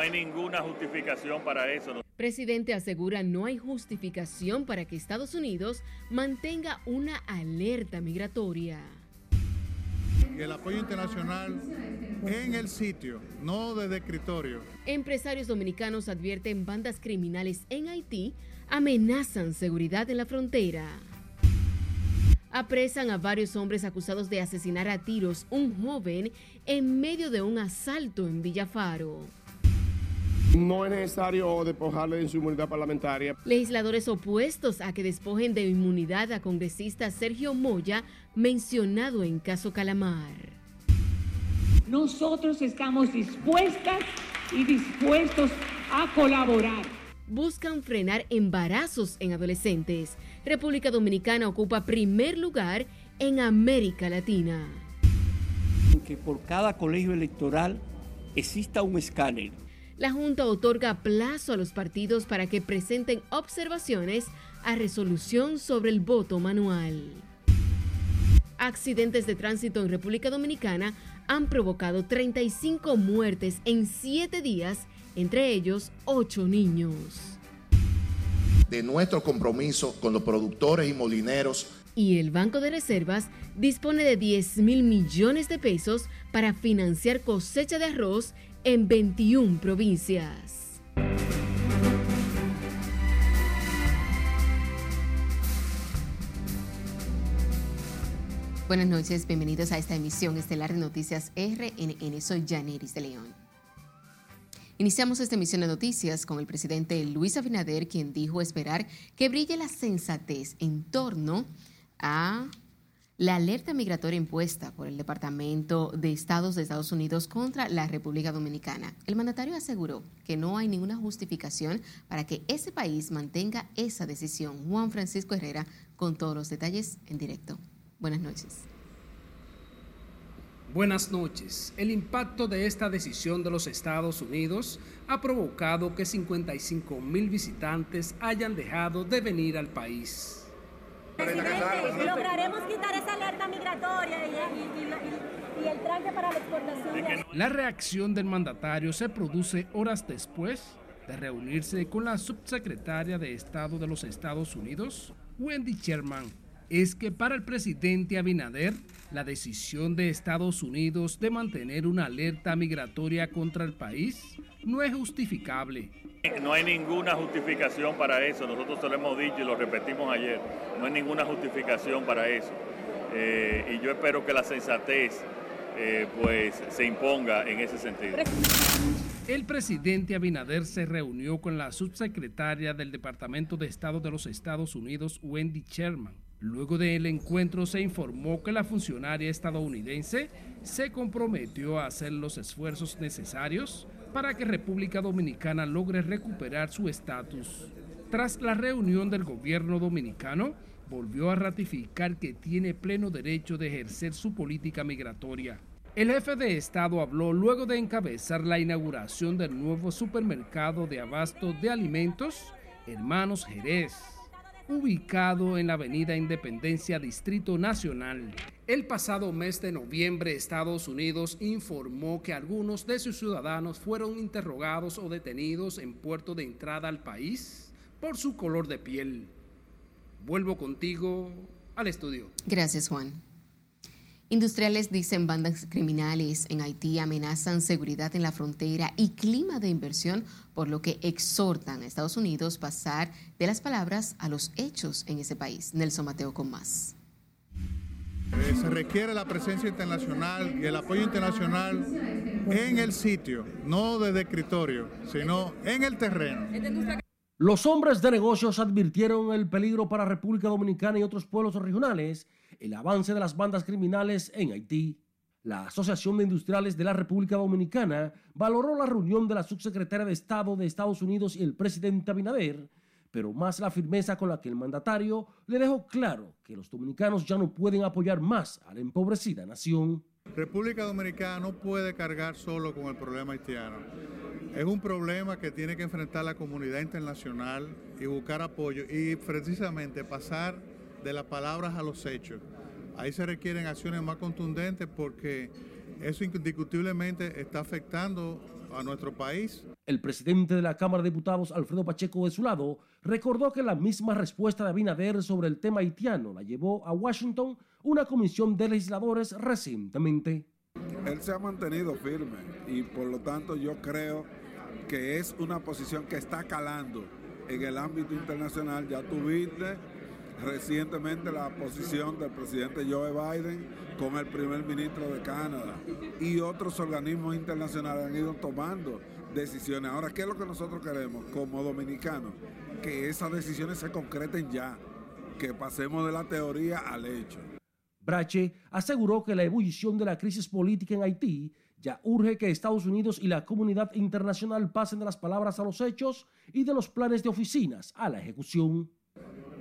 no hay ninguna justificación para eso. Presidente asegura no hay justificación para que Estados Unidos mantenga una alerta migratoria. El apoyo internacional en el sitio, no desde escritorio. Empresarios dominicanos advierten bandas criminales en Haití amenazan seguridad en la frontera. Apresan a varios hombres acusados de asesinar a tiros un joven en medio de un asalto en Villafaro. No es necesario despojarle de su inmunidad parlamentaria. Legisladores opuestos a que despojen de inmunidad a congresista Sergio Moya, mencionado en caso Calamar. Nosotros estamos dispuestas y dispuestos a colaborar. Buscan frenar embarazos en adolescentes. República Dominicana ocupa primer lugar en América Latina. Que por cada colegio electoral exista un escáner la Junta otorga plazo a los partidos para que presenten observaciones a resolución sobre el voto manual. Accidentes de tránsito en República Dominicana han provocado 35 muertes en 7 días, entre ellos 8 niños. De nuestro compromiso con los productores y molineros. Y el Banco de Reservas dispone de 10 mil millones de pesos para financiar cosecha de arroz en 21 provincias. Buenas noches, bienvenidos a esta emisión estelar de Noticias RNN. Soy Janeris de León. Iniciamos esta emisión de noticias con el presidente Luis Abinader, quien dijo esperar que brille la sensatez en torno a la alerta migratoria impuesta por el Departamento de Estados de Estados Unidos contra la República Dominicana. El mandatario aseguró que no hay ninguna justificación para que ese país mantenga esa decisión. Juan Francisco Herrera con todos los detalles en directo. Buenas noches. Buenas noches. El impacto de esta decisión de los Estados Unidos ha provocado que 55 mil visitantes hayan dejado de venir al país. Presidente, lograremos quitar esa alerta migratoria y, el tranque para la exportación. La reacción del mandatario se produce horas después de reunirse con la subsecretaria de Estado de los Estados Unidos, Wendy Sherman. Es que para el presidente Abinader, la decisión de Estados Unidos de mantener una alerta migratoria contra el país no es justificable no hay ninguna justificación para eso, nosotros se lo hemos dicho y lo repetimos ayer, no hay ninguna justificación para eso. Eh, y yo espero que la sensatez eh, pues se imponga en ese sentido. El presidente Abinader se reunió con la subsecretaria del Departamento de Estado de los Estados Unidos, Wendy Sherman. Luego del encuentro se informó que la funcionaria estadounidense se comprometió a hacer los esfuerzos necesarios para que República Dominicana logre recuperar su estatus. Tras la reunión del gobierno dominicano, volvió a ratificar que tiene pleno derecho de ejercer su política migratoria. El jefe de Estado habló luego de encabezar la inauguración del nuevo supermercado de abasto de alimentos Hermanos Jerez ubicado en la Avenida Independencia, Distrito Nacional. El pasado mes de noviembre, Estados Unidos informó que algunos de sus ciudadanos fueron interrogados o detenidos en puerto de entrada al país por su color de piel. Vuelvo contigo al estudio. Gracias, Juan. Industriales dicen bandas criminales en Haití amenazan seguridad en la frontera y clima de inversión, por lo que exhortan a Estados Unidos pasar de las palabras a los hechos en ese país. Nelson Mateo con más. Eh, se requiere la presencia internacional y el apoyo internacional en el sitio, no desde escritorio, sino en el terreno. Los hombres de negocios advirtieron el peligro para República Dominicana y otros pueblos regionales el avance de las bandas criminales en Haití. La Asociación de Industriales de la República Dominicana valoró la reunión de la subsecretaria de Estado de Estados Unidos y el presidente Abinader, pero más la firmeza con la que el mandatario le dejó claro que los dominicanos ya no pueden apoyar más a la empobrecida nación. República Dominicana no puede cargar solo con el problema haitiano. Es un problema que tiene que enfrentar la comunidad internacional y buscar apoyo y precisamente pasar de las palabras a los hechos. Ahí se requieren acciones más contundentes porque eso indiscutiblemente está afectando a nuestro país. El presidente de la Cámara de Diputados, Alfredo Pacheco, de su lado, recordó que la misma respuesta de Abinader sobre el tema haitiano la llevó a Washington una comisión de legisladores recientemente. Él se ha mantenido firme y por lo tanto yo creo que es una posición que está calando en el ámbito internacional. Ya tuviste recientemente la posición del presidente Joe Biden con el primer ministro de Canadá y otros organismos internacionales han ido tomando decisiones. Ahora, ¿qué es lo que nosotros queremos como dominicanos? Que esas decisiones se concreten ya, que pasemos de la teoría al hecho. Brache aseguró que la ebullición de la crisis política en Haití ya urge que Estados Unidos y la comunidad internacional pasen de las palabras a los hechos y de los planes de oficinas a la ejecución.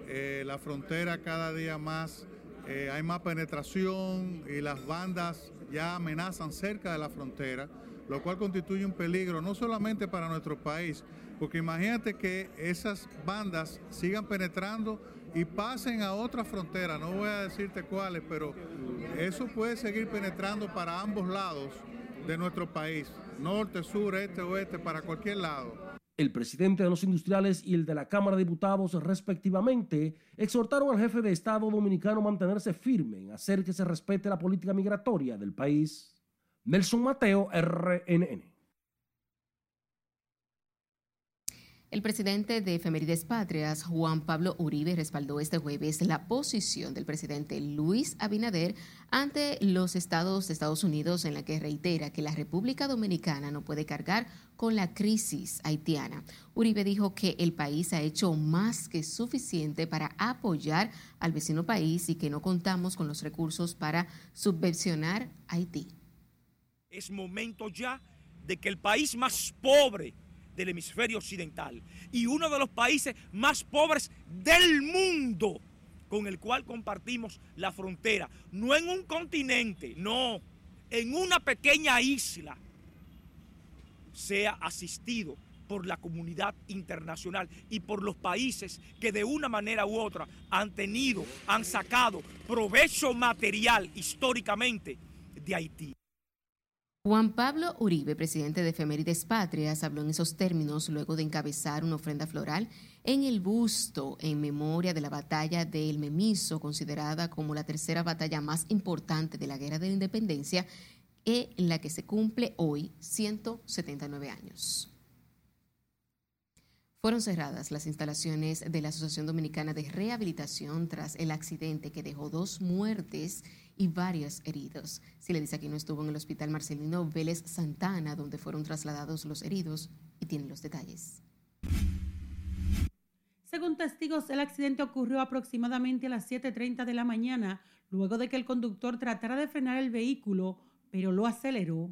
Eh, la frontera cada día más eh, hay más penetración y las bandas ya amenazan cerca de la frontera, lo cual constituye un peligro no solamente para nuestro país, porque imagínate que esas bandas sigan penetrando y pasen a otra frontera, no voy a decirte cuáles, pero eso puede seguir penetrando para ambos lados de nuestro país, norte, sur, este, oeste, para cualquier lado. El presidente de los industriales y el de la Cámara de Diputados, respectivamente, exhortaron al jefe de Estado dominicano a mantenerse firme en hacer que se respete la política migratoria del país. Nelson Mateo, RNN. El presidente de Efemérides Patrias, Juan Pablo Uribe, respaldó este jueves la posición del presidente Luis Abinader ante los estados de Estados Unidos en la que reitera que la República Dominicana no puede cargar con la crisis haitiana. Uribe dijo que el país ha hecho más que suficiente para apoyar al vecino país y que no contamos con los recursos para subvencionar Haití. Es momento ya de que el país más pobre del hemisferio occidental y uno de los países más pobres del mundo con el cual compartimos la frontera, no en un continente, no, en una pequeña isla, sea asistido por la comunidad internacional y por los países que de una manera u otra han tenido, han sacado provecho material históricamente de Haití. Juan Pablo Uribe, presidente de Efemérides Patrias, habló en esos términos luego de encabezar una ofrenda floral en el busto en memoria de la batalla de El Memiso, considerada como la tercera batalla más importante de la Guerra de la Independencia, en la que se cumple hoy 179 años. Fueron cerradas las instalaciones de la Asociación Dominicana de Rehabilitación tras el accidente que dejó dos muertes y varios heridos. Si le dice aquí no estuvo en el Hospital Marcelino Vélez Santana, donde fueron trasladados los heridos, y tiene los detalles. Según testigos, el accidente ocurrió aproximadamente a las 7.30 de la mañana, luego de que el conductor tratara de frenar el vehículo, pero lo aceleró.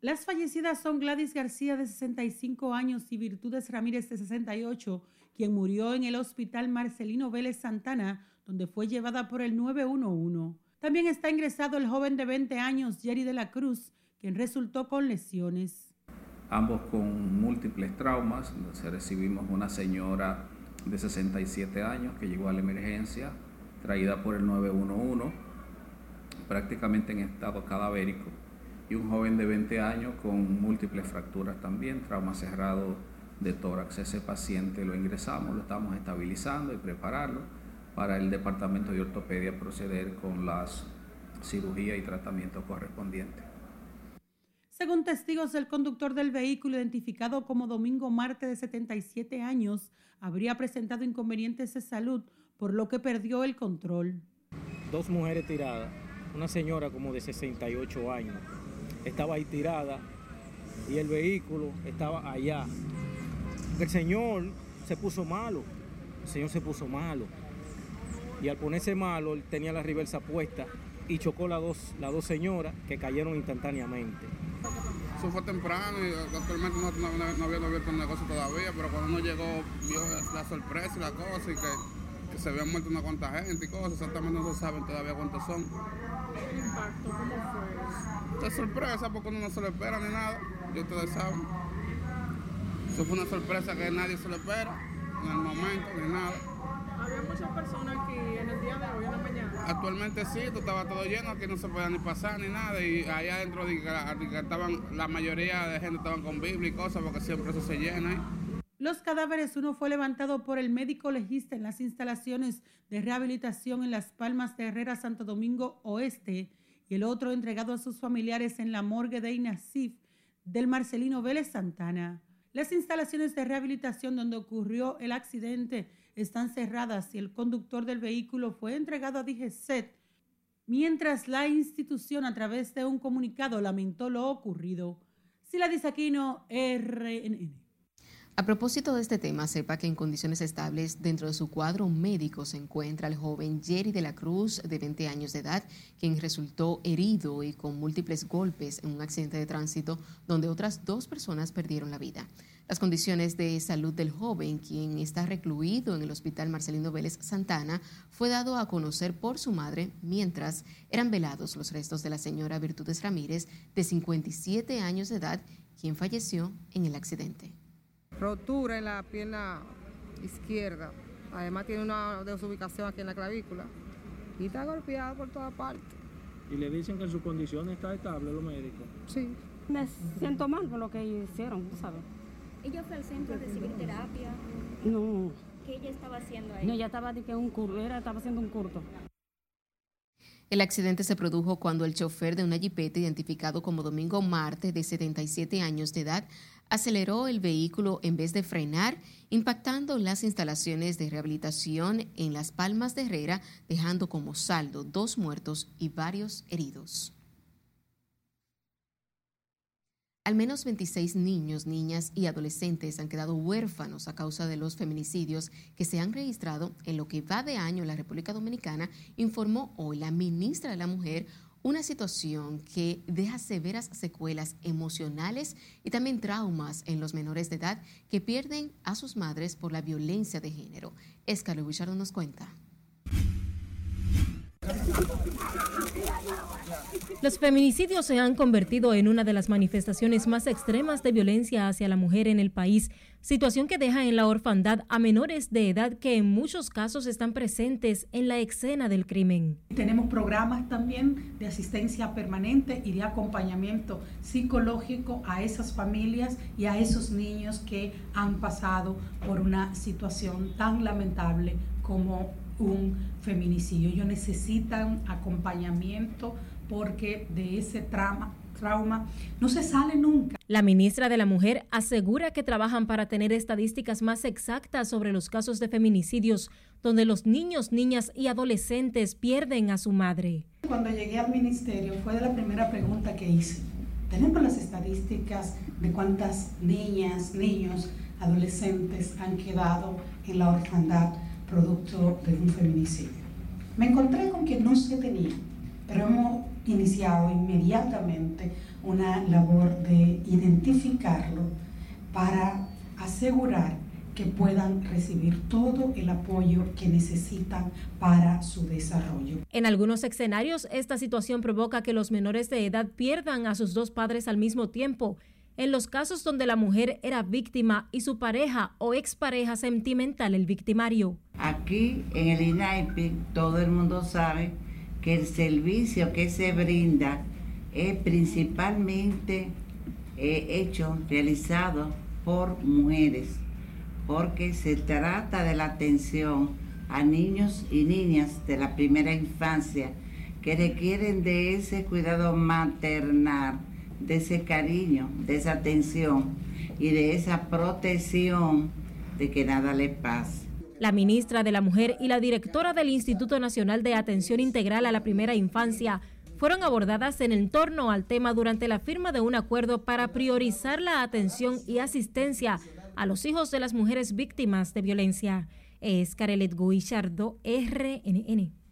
Las fallecidas son Gladys García de 65 años y Virtudes Ramírez de 68, quien murió en el Hospital Marcelino Vélez Santana, donde fue llevada por el 911. También está ingresado el joven de 20 años, Jerry de la Cruz, quien resultó con lesiones. Ambos con múltiples traumas. Recibimos una señora de 67 años que llegó a la emergencia, traída por el 911, prácticamente en estado cadavérico, y un joven de 20 años con múltiples fracturas también, trauma cerrado de tórax. Ese paciente lo ingresamos, lo estamos estabilizando y prepararlo para el departamento de ortopedia proceder con las cirugía y tratamiento correspondientes. Según testigos, el conductor del vehículo, identificado como Domingo Marte de 77 años, habría presentado inconvenientes de salud, por lo que perdió el control. Dos mujeres tiradas, una señora como de 68 años, estaba ahí tirada y el vehículo estaba allá. El señor se puso malo, el señor se puso malo y al ponerse malo él tenía la reversa puesta y chocó las dos, las dos señoras que cayeron instantáneamente. Eso fue temprano y actualmente no, no, había abierto el negocio todavía, pero cuando uno llegó vio la sorpresa y la cosa y que, se habían muerto una cuanta gente y cosas, exactamente no se saben todavía cuántos son. ¿El impacto cómo fue? De sorpresa porque uno no se lo espera ni nada, y ustedes saben. Eso fue una sorpresa que nadie se lo espera en el momento ni nada. Había muchas personas aquí en el día de hoy, en la mañana. Actualmente sí, esto estaba todo lleno, aquí no se podía ni pasar ni nada. Y allá adentro estaban, la mayoría de gente estaban con Biblia y cosas, porque siempre eso se llena. ¿eh? Los cadáveres, uno fue levantado por el médico legista en las instalaciones de rehabilitación en Las Palmas de Herrera, Santo Domingo Oeste, y el otro entregado a sus familiares en la morgue de Inasif del Marcelino Vélez Santana. Las instalaciones de rehabilitación donde ocurrió el accidente están cerradas y el conductor del vehículo fue entregado a DGCET, mientras la institución a través de un comunicado lamentó lo ocurrido. Sila Disaquino, RNN. A propósito de este tema, sepa que en condiciones estables dentro de su cuadro médico se encuentra el joven Jerry de la Cruz, de 20 años de edad, quien resultó herido y con múltiples golpes en un accidente de tránsito donde otras dos personas perdieron la vida. Las condiciones de salud del joven, quien está recluido en el Hospital Marcelino Vélez Santana, fue dado a conocer por su madre mientras eran velados los restos de la señora Virtudes Ramírez, de 57 años de edad, quien falleció en el accidente. rotura en la pierna izquierda. Además tiene una desubicación aquí en la clavícula y está golpeado por todas partes. Y le dicen que en su condición está estable los médicos. Sí. Me siento mal por lo que hicieron, tú sabes. Ella fue al centro a recibir terapia. No, ¿Qué ella estaba haciendo ahí? no, ella estaba de que un curso, era, estaba haciendo un curso. El accidente se produjo cuando el chofer de una jipeta identificado como Domingo Marte, de 77 años de edad, aceleró el vehículo en vez de frenar, impactando las instalaciones de rehabilitación en Las Palmas de Herrera, dejando como saldo dos muertos y varios heridos. Al menos 26 niños, niñas y adolescentes han quedado huérfanos a causa de los feminicidios que se han registrado en lo que va de año en la República Dominicana, informó hoy la ministra de la Mujer, una situación que deja severas secuelas emocionales y también traumas en los menores de edad que pierden a sus madres por la violencia de género. Escalo Bichardo nos cuenta. Los feminicidios se han convertido en una de las manifestaciones más extremas de violencia hacia la mujer en el país, situación que deja en la orfandad a menores de edad que en muchos casos están presentes en la escena del crimen. Tenemos programas también de asistencia permanente y de acompañamiento psicológico a esas familias y a esos niños que han pasado por una situación tan lamentable como un feminicidio. Ellos necesitan acompañamiento porque de ese trauma, trauma no se sale nunca. La ministra de la Mujer asegura que trabajan para tener estadísticas más exactas sobre los casos de feminicidios donde los niños, niñas y adolescentes pierden a su madre. Cuando llegué al ministerio fue de la primera pregunta que hice. Tenemos las estadísticas de cuántas niñas, niños, adolescentes han quedado en la orfandad producto de un feminicidio. Me encontré con que no se tenía, pero hemos iniciado inmediatamente una labor de identificarlo para asegurar que puedan recibir todo el apoyo que necesitan para su desarrollo. En algunos escenarios, esta situación provoca que los menores de edad pierdan a sus dos padres al mismo tiempo. En los casos donde la mujer era víctima y su pareja o expareja sentimental el victimario. Aquí en el INAIPI todo el mundo sabe que el servicio que se brinda es principalmente eh, hecho, realizado por mujeres, porque se trata de la atención a niños y niñas de la primera infancia que requieren de ese cuidado maternal, de ese cariño, de esa atención y de esa protección de que nada le pase. La ministra de la Mujer y la directora del Instituto Nacional de Atención Integral a la Primera Infancia fueron abordadas en torno al tema durante la firma de un acuerdo para priorizar la atención y asistencia a los hijos de las mujeres víctimas de violencia. Es Carelet Guillardo, RNN.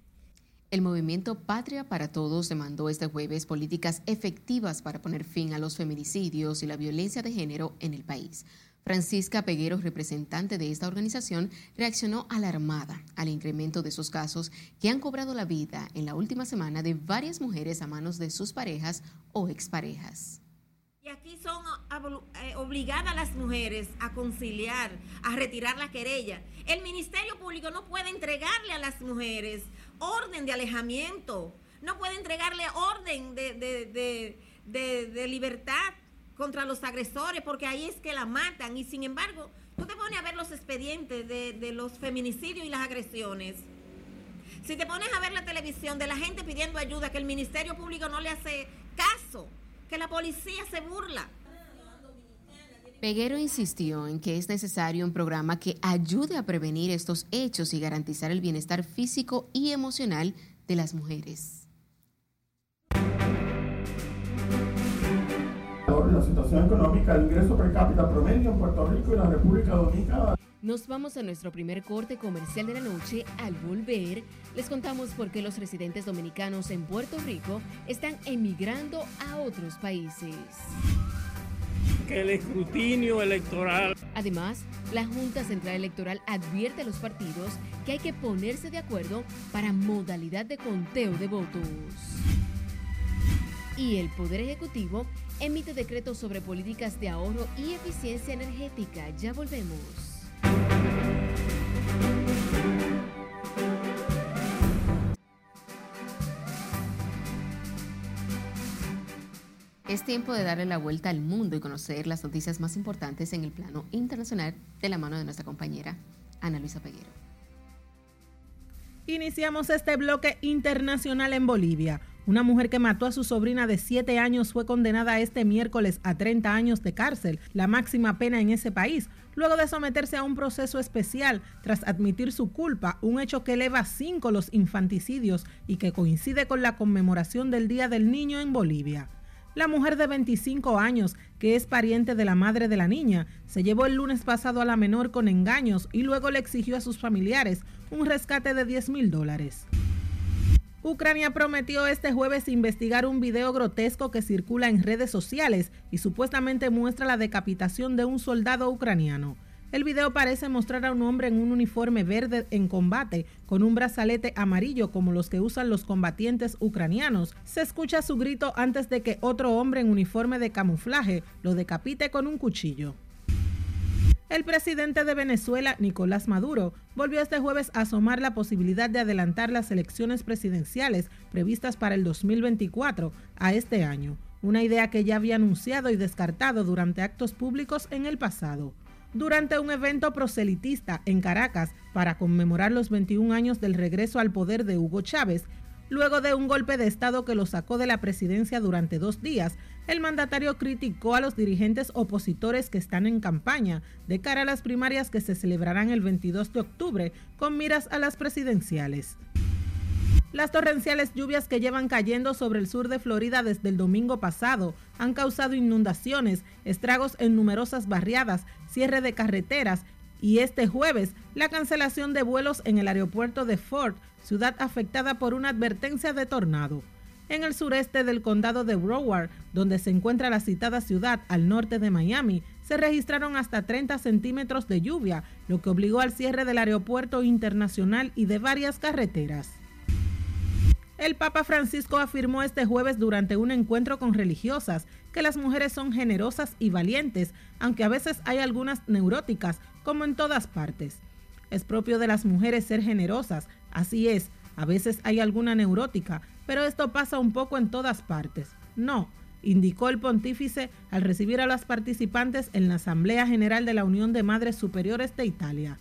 El movimiento Patria para Todos demandó este jueves políticas efectivas para poner fin a los feminicidios y la violencia de género en el país. Francisca Peguero, representante de esta organización, reaccionó alarmada al incremento de esos casos que han cobrado la vida en la última semana de varias mujeres a manos de sus parejas o exparejas. Y aquí son eh, obligadas las mujeres a conciliar, a retirar la querella. El Ministerio Público no puede entregarle a las mujeres orden de alejamiento, no puede entregarle orden de, de libertad contra los agresores, porque ahí es que la matan. Y sin embargo, tú te pones a ver los expedientes de, los feminicidios y las agresiones. Si te pones a ver la televisión de la gente pidiendo ayuda, que el Ministerio Público no le hace caso, que la policía se burla. Peguero insistió en que es necesario un programa que ayude a prevenir estos hechos y garantizar el bienestar físico y emocional de las mujeres. La situación económica, el ingreso per cápita promedio en Puerto Rico y la República Dominicana. Nos vamos a nuestro primer corte comercial de la noche. Al volver, les contamos por qué los residentes dominicanos en Puerto Rico están emigrando a otros países. Que el escrutinio electoral. Además, la Junta Central Electoral advierte a los partidos que hay que ponerse de acuerdo para modalidad de conteo de votos. Y el Poder Ejecutivo emite decretos sobre políticas de ahorro y eficiencia energética. Ya volvemos. Es tiempo de darle la vuelta al mundo y conocer las noticias más importantes en el plano internacional de la mano de nuestra compañera Ana Luisa Peguero. Iniciamos este bloque internacional en Bolivia. Una mujer que mató a su sobrina de 7 años fue condenada este miércoles a 30 años de cárcel, la máxima pena en ese país, luego de someterse a un proceso especial tras admitir su culpa, un hecho que eleva a 5 los infanticidios y que coincide con la conmemoración del Día del Niño en Bolivia. La mujer de 25 años, que es pariente de la madre de la niña, se llevó el lunes pasado a la menor con engaños y luego le exigió a sus familiares un rescate de 10 mil dólares. Ucrania prometió este jueves investigar un video grotesco que circula en redes sociales y supuestamente muestra la decapitación de un soldado ucraniano. El video parece mostrar a un hombre en un uniforme verde en combate con un brazalete amarillo como los que usan los combatientes ucranianos. Se escucha su grito antes de que otro hombre en uniforme de camuflaje lo decapite con un cuchillo. El presidente de Venezuela, Nicolás Maduro, volvió este jueves a asomar la posibilidad de adelantar las elecciones presidenciales previstas para el 2024 a este año, una idea que ya había anunciado y descartado durante actos públicos en el pasado. Durante un evento proselitista en Caracas para conmemorar los 21 años del regreso al poder de Hugo Chávez, luego de un golpe de Estado que lo sacó de la presidencia durante dos días, el mandatario criticó a los dirigentes opositores que están en campaña de cara a las primarias que se celebrarán el 22 de octubre con miras a las presidenciales. Las torrenciales lluvias que llevan cayendo sobre el sur de Florida desde el domingo pasado han causado inundaciones, estragos en numerosas barriadas, cierre de carreteras y este jueves la cancelación de vuelos en el aeropuerto de Fort, ciudad afectada por una advertencia de tornado en el sureste del condado de Broward, donde se encuentra la citada ciudad al norte de Miami, se registraron hasta 30 centímetros de lluvia, lo que obligó al cierre del aeropuerto internacional y de varias carreteras. El Papa Francisco afirmó este jueves durante un encuentro con religiosas que las mujeres son generosas y valientes, aunque a veces hay algunas neuróticas, como en todas partes. Es propio de las mujeres ser generosas, así es, a veces hay alguna neurótica, pero esto pasa un poco en todas partes. No, indicó el pontífice al recibir a las participantes en la Asamblea General de la Unión de Madres Superiores de Italia.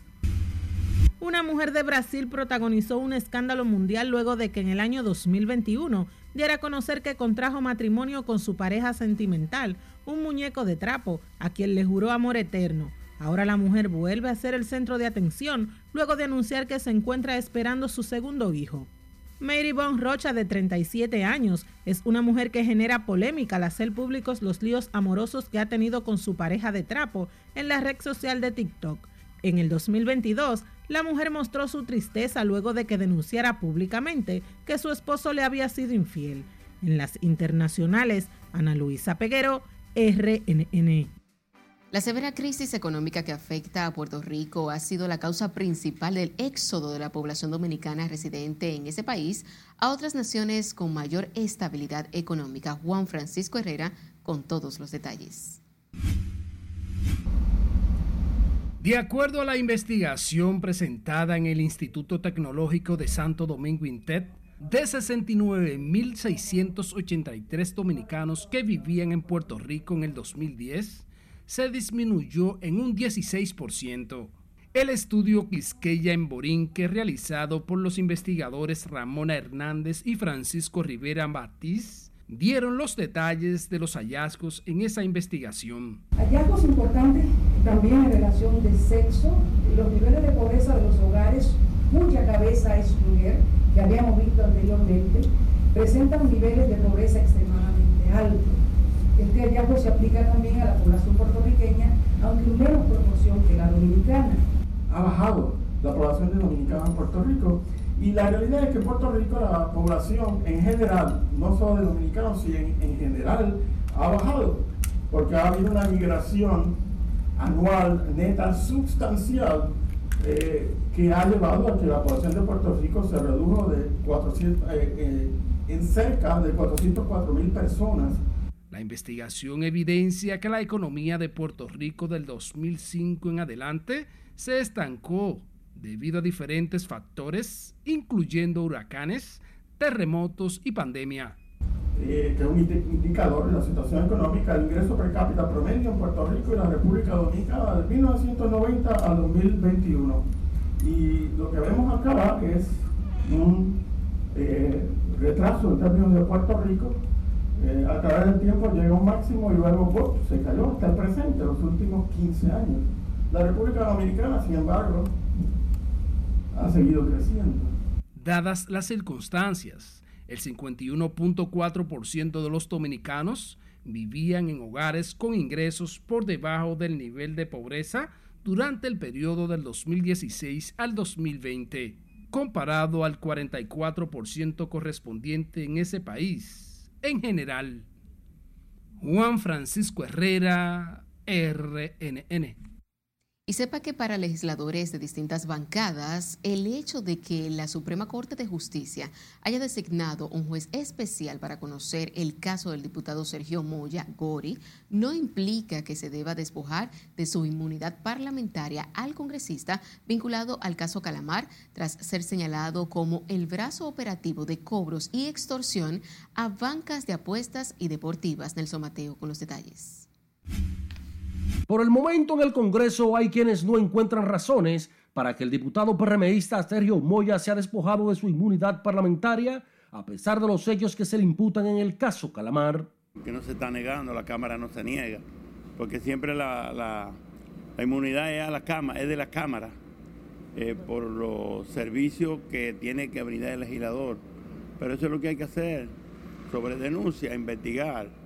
Una mujer de Brasil protagonizó un escándalo mundial luego de que en el año 2021 diera a conocer que contrajo matrimonio con su pareja sentimental, un muñeco de trapo, a quien le juró amor eterno. Ahora la mujer vuelve a ser el centro de atención luego de anunciar que se encuentra esperando su segundo hijo. Mary Bon Rocha, de 37 años, es una mujer que genera polémica al hacer públicos los líos amorosos que ha tenido con su pareja de trapo en la red social de TikTok. En el 2022, la mujer mostró su tristeza luego de que denunciara públicamente que su esposo le había sido infiel. En las internacionales, Ana Luisa Peguero, RNN. La severa crisis económica que afecta a Puerto Rico ha sido la causa principal del éxodo de la población dominicana residente en ese país a otras naciones con mayor estabilidad económica. Juan Francisco Herrera con todos los detalles. De acuerdo a la investigación presentada en el Instituto Tecnológico de Santo Domingo INTET, de 69.683 dominicanos que vivían en Puerto Rico en el 2010, se disminuyó en un 16%. El estudio Quisqueya en Borinque, realizado por los investigadores Ramona Hernández y Francisco Rivera Batiz, dieron los detalles de los hallazgos en esa investigación. Hallazgos importantes también en relación de sexo, los niveles de pobreza de los hogares cuya cabeza es mujer, que habíamos visto anteriormente, presentan niveles de pobreza extremadamente altos. Este hallazgo se aplica también a la población puertorriqueña, aunque en menos proporción que la dominicana. Ha bajado la población de dominicanos en Puerto Rico y la realidad es que en Puerto Rico la población en general, no solo de dominicanos, sino en, general, ha bajado, porque ha habido una migración anual neta sustancial eh, que ha llevado a que la población de Puerto Rico se redujo de 400, eh, eh, en cerca de 404 mil personas. La investigación evidencia que la economía de Puerto Rico del 2005 en adelante se estancó debido a diferentes factores, incluyendo huracanes, terremotos y pandemia. Eh, que es un indicador de la situación económica, el ingreso per cápita promedio en Puerto Rico y la República Dominicana de 1990 al 2021. Y lo que vemos acá es un eh, retraso en términos de Puerto Rico. Eh, a través del tiempo llega un máximo y luego se cayó hasta el presente, los últimos 15 años. La República Dominicana, sin embargo, ha seguido creciendo. Dadas las circunstancias, el 51.4% de los dominicanos vivían en hogares con ingresos por debajo del nivel de pobreza durante el periodo del 2016 al 2020, comparado al 44% correspondiente en ese país. En general, Juan Francisco Herrera, RNN. Y sepa que para legisladores de distintas bancadas, el hecho de que la Suprema Corte de Justicia haya designado un juez especial para conocer el caso del diputado Sergio Moya Gori no implica que se deba despojar de su inmunidad parlamentaria al congresista vinculado al caso Calamar tras ser señalado como el brazo operativo de cobros y extorsión a bancas de apuestas y deportivas. Nelson Mateo con los detalles. Por el momento en el Congreso hay quienes no encuentran razones para que el diputado PRMista Sergio Moya sea despojado de su inmunidad parlamentaria a pesar de los hechos que se le imputan en el caso Calamar. Que no se está negando, la Cámara no se niega, porque siempre la, inmunidad es, de la Cámara eh, por los servicios que tiene que brindar el legislador. Pero eso es lo que hay que hacer, sobre denuncia, investigar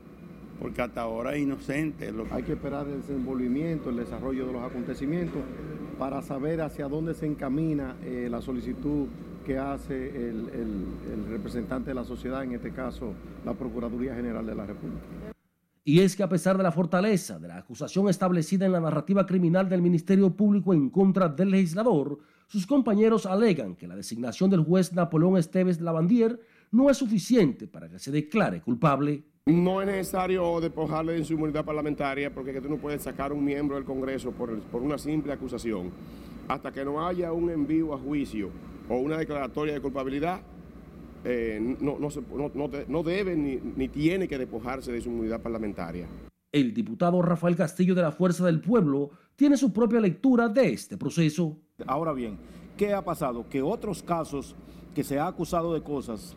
porque hasta ahora es inocente. Hay que esperar el desenvolvimiento, el desarrollo de los acontecimientos para saber hacia dónde se encamina eh, la solicitud que hace el, el representante de la sociedad, en este caso la Procuraduría General de la República. Y es que a pesar de la fortaleza de la acusación establecida en la narrativa criminal del Ministerio Público en contra del legislador, sus compañeros alegan que la designación del juez Napoleón Esteves Lavandier no es suficiente para que se declare culpable. No es necesario despojarle de su inmunidad parlamentaria porque tú no puedes sacar a un miembro del Congreso por, una simple acusación. Hasta que no haya un envío a juicio o una declaratoria de culpabilidad, eh, no, no, debe ni, ni tiene que despojarse de su inmunidad parlamentaria. El diputado Rafael Castillo de la Fuerza del Pueblo tiene su propia lectura de este proceso. Ahora bien, ¿qué ha pasado? Que otros casos que se ha acusado de cosas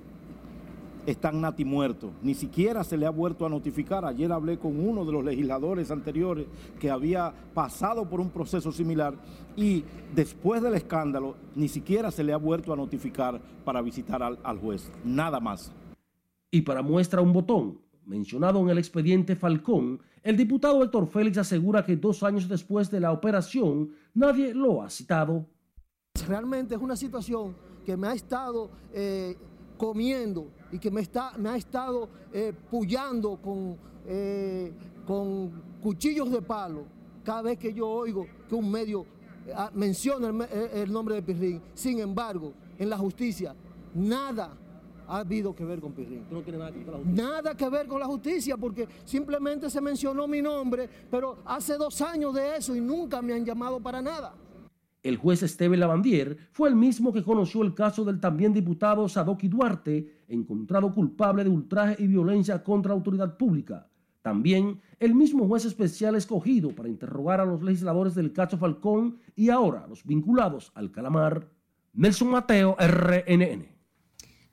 están nati muertos. Ni siquiera se le ha vuelto a notificar. Ayer hablé con uno de los legisladores anteriores que había pasado por un proceso similar y después del escándalo ni siquiera se le ha vuelto a notificar para visitar al, al juez. Nada más. Y para muestra un botón, mencionado en el expediente Falcón, el diputado Héctor Félix asegura que dos años después de la operación nadie lo ha citado. Realmente es una situación que me ha estado eh, comiendo y que me, está, me ha estado eh, pullando con, eh, con cuchillos de palo cada vez que yo oigo que un medio eh, ah, menciona el, nombre de Pirrín. Sin embargo, en la justicia, nada, ha habido que ver con Pirrín. No tiene nada que ver con la justicia. Nada que ver con la justicia, porque simplemente se mencionó mi nombre, pero hace dos años de eso y nunca me han llamado para nada. El juez Esteban Lavandier fue el mismo que conoció el caso del también diputado Sadoki Duarte, encontrado culpable de ultraje y violencia contra autoridad pública. También el mismo juez especial escogido para interrogar a los legisladores del caso Falcón y ahora los vinculados al calamar. Nelson Mateo, RNN.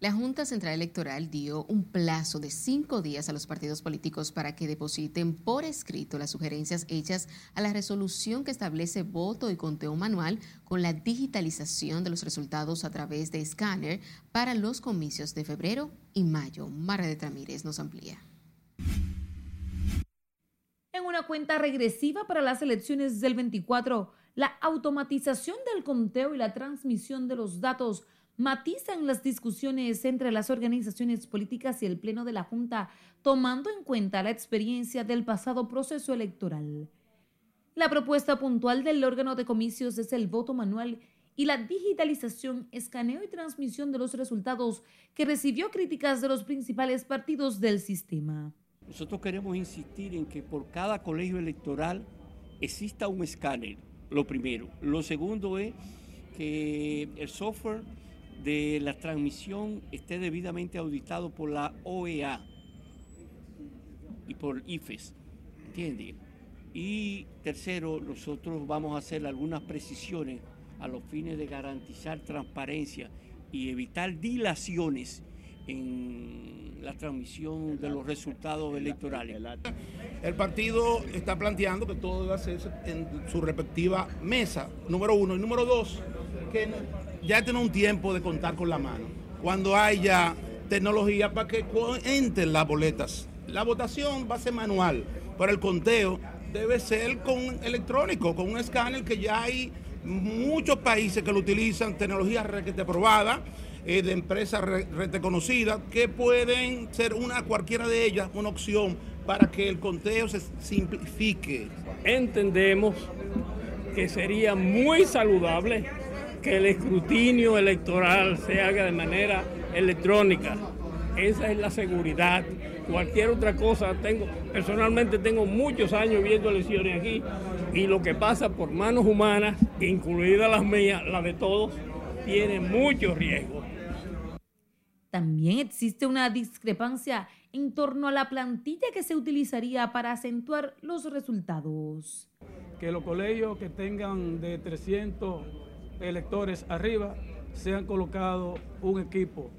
La Junta Central Electoral dio un plazo de cinco días a los partidos políticos para que depositen por escrito las sugerencias hechas a la resolución que establece voto y conteo manual con la digitalización de los resultados a través de escáner para los comicios de febrero y mayo. Mara de Tramírez nos amplía. En una cuenta regresiva para las elecciones del 24, la automatización del conteo y la transmisión de los datos matizan las discusiones entre las organizaciones políticas y el Pleno de la Junta, tomando en cuenta la experiencia del pasado proceso electoral. La propuesta puntual del órgano de comicios es el voto manual y la digitalización, escaneo y transmisión de los resultados, que recibió críticas de los principales partidos del sistema. Nosotros queremos insistir en que por cada colegio electoral exista un escáner, lo primero. Lo segundo es que el software de la transmisión esté debidamente auditado por la OEA y por IFES, ¿entiende? Y tercero, nosotros vamos a hacer algunas precisiones a los fines de garantizar transparencia y evitar dilaciones en la transmisión de los resultados electorales. El partido está planteando que todo debe hacerse en su respectiva mesa, número uno. Y número dos, que ya tiene un tiempo de contar con la mano. Cuando haya tecnología para que entren las boletas. La votación va a ser manual, pero el conteo debe ser con electrónico, con un escáner que ya hay muchos países que lo utilizan, tecnología requete aprobada, eh, de empresas reconocidas, que pueden ser una cualquiera de ellas una opción para que el conteo se simplifique. Entendemos que sería muy saludable que el escrutinio electoral se haga de manera electrónica. Esa es la seguridad. Cualquier otra cosa, tengo, personalmente tengo muchos años viendo elecciones aquí y lo que pasa por manos humanas, incluidas las mías, las de todos, tiene mucho riesgo. También existe una discrepancia en torno a la plantilla que se utilizaría para acentuar los resultados. Que los colegios que tengan de 300 electores arriba sean colocado un equipo.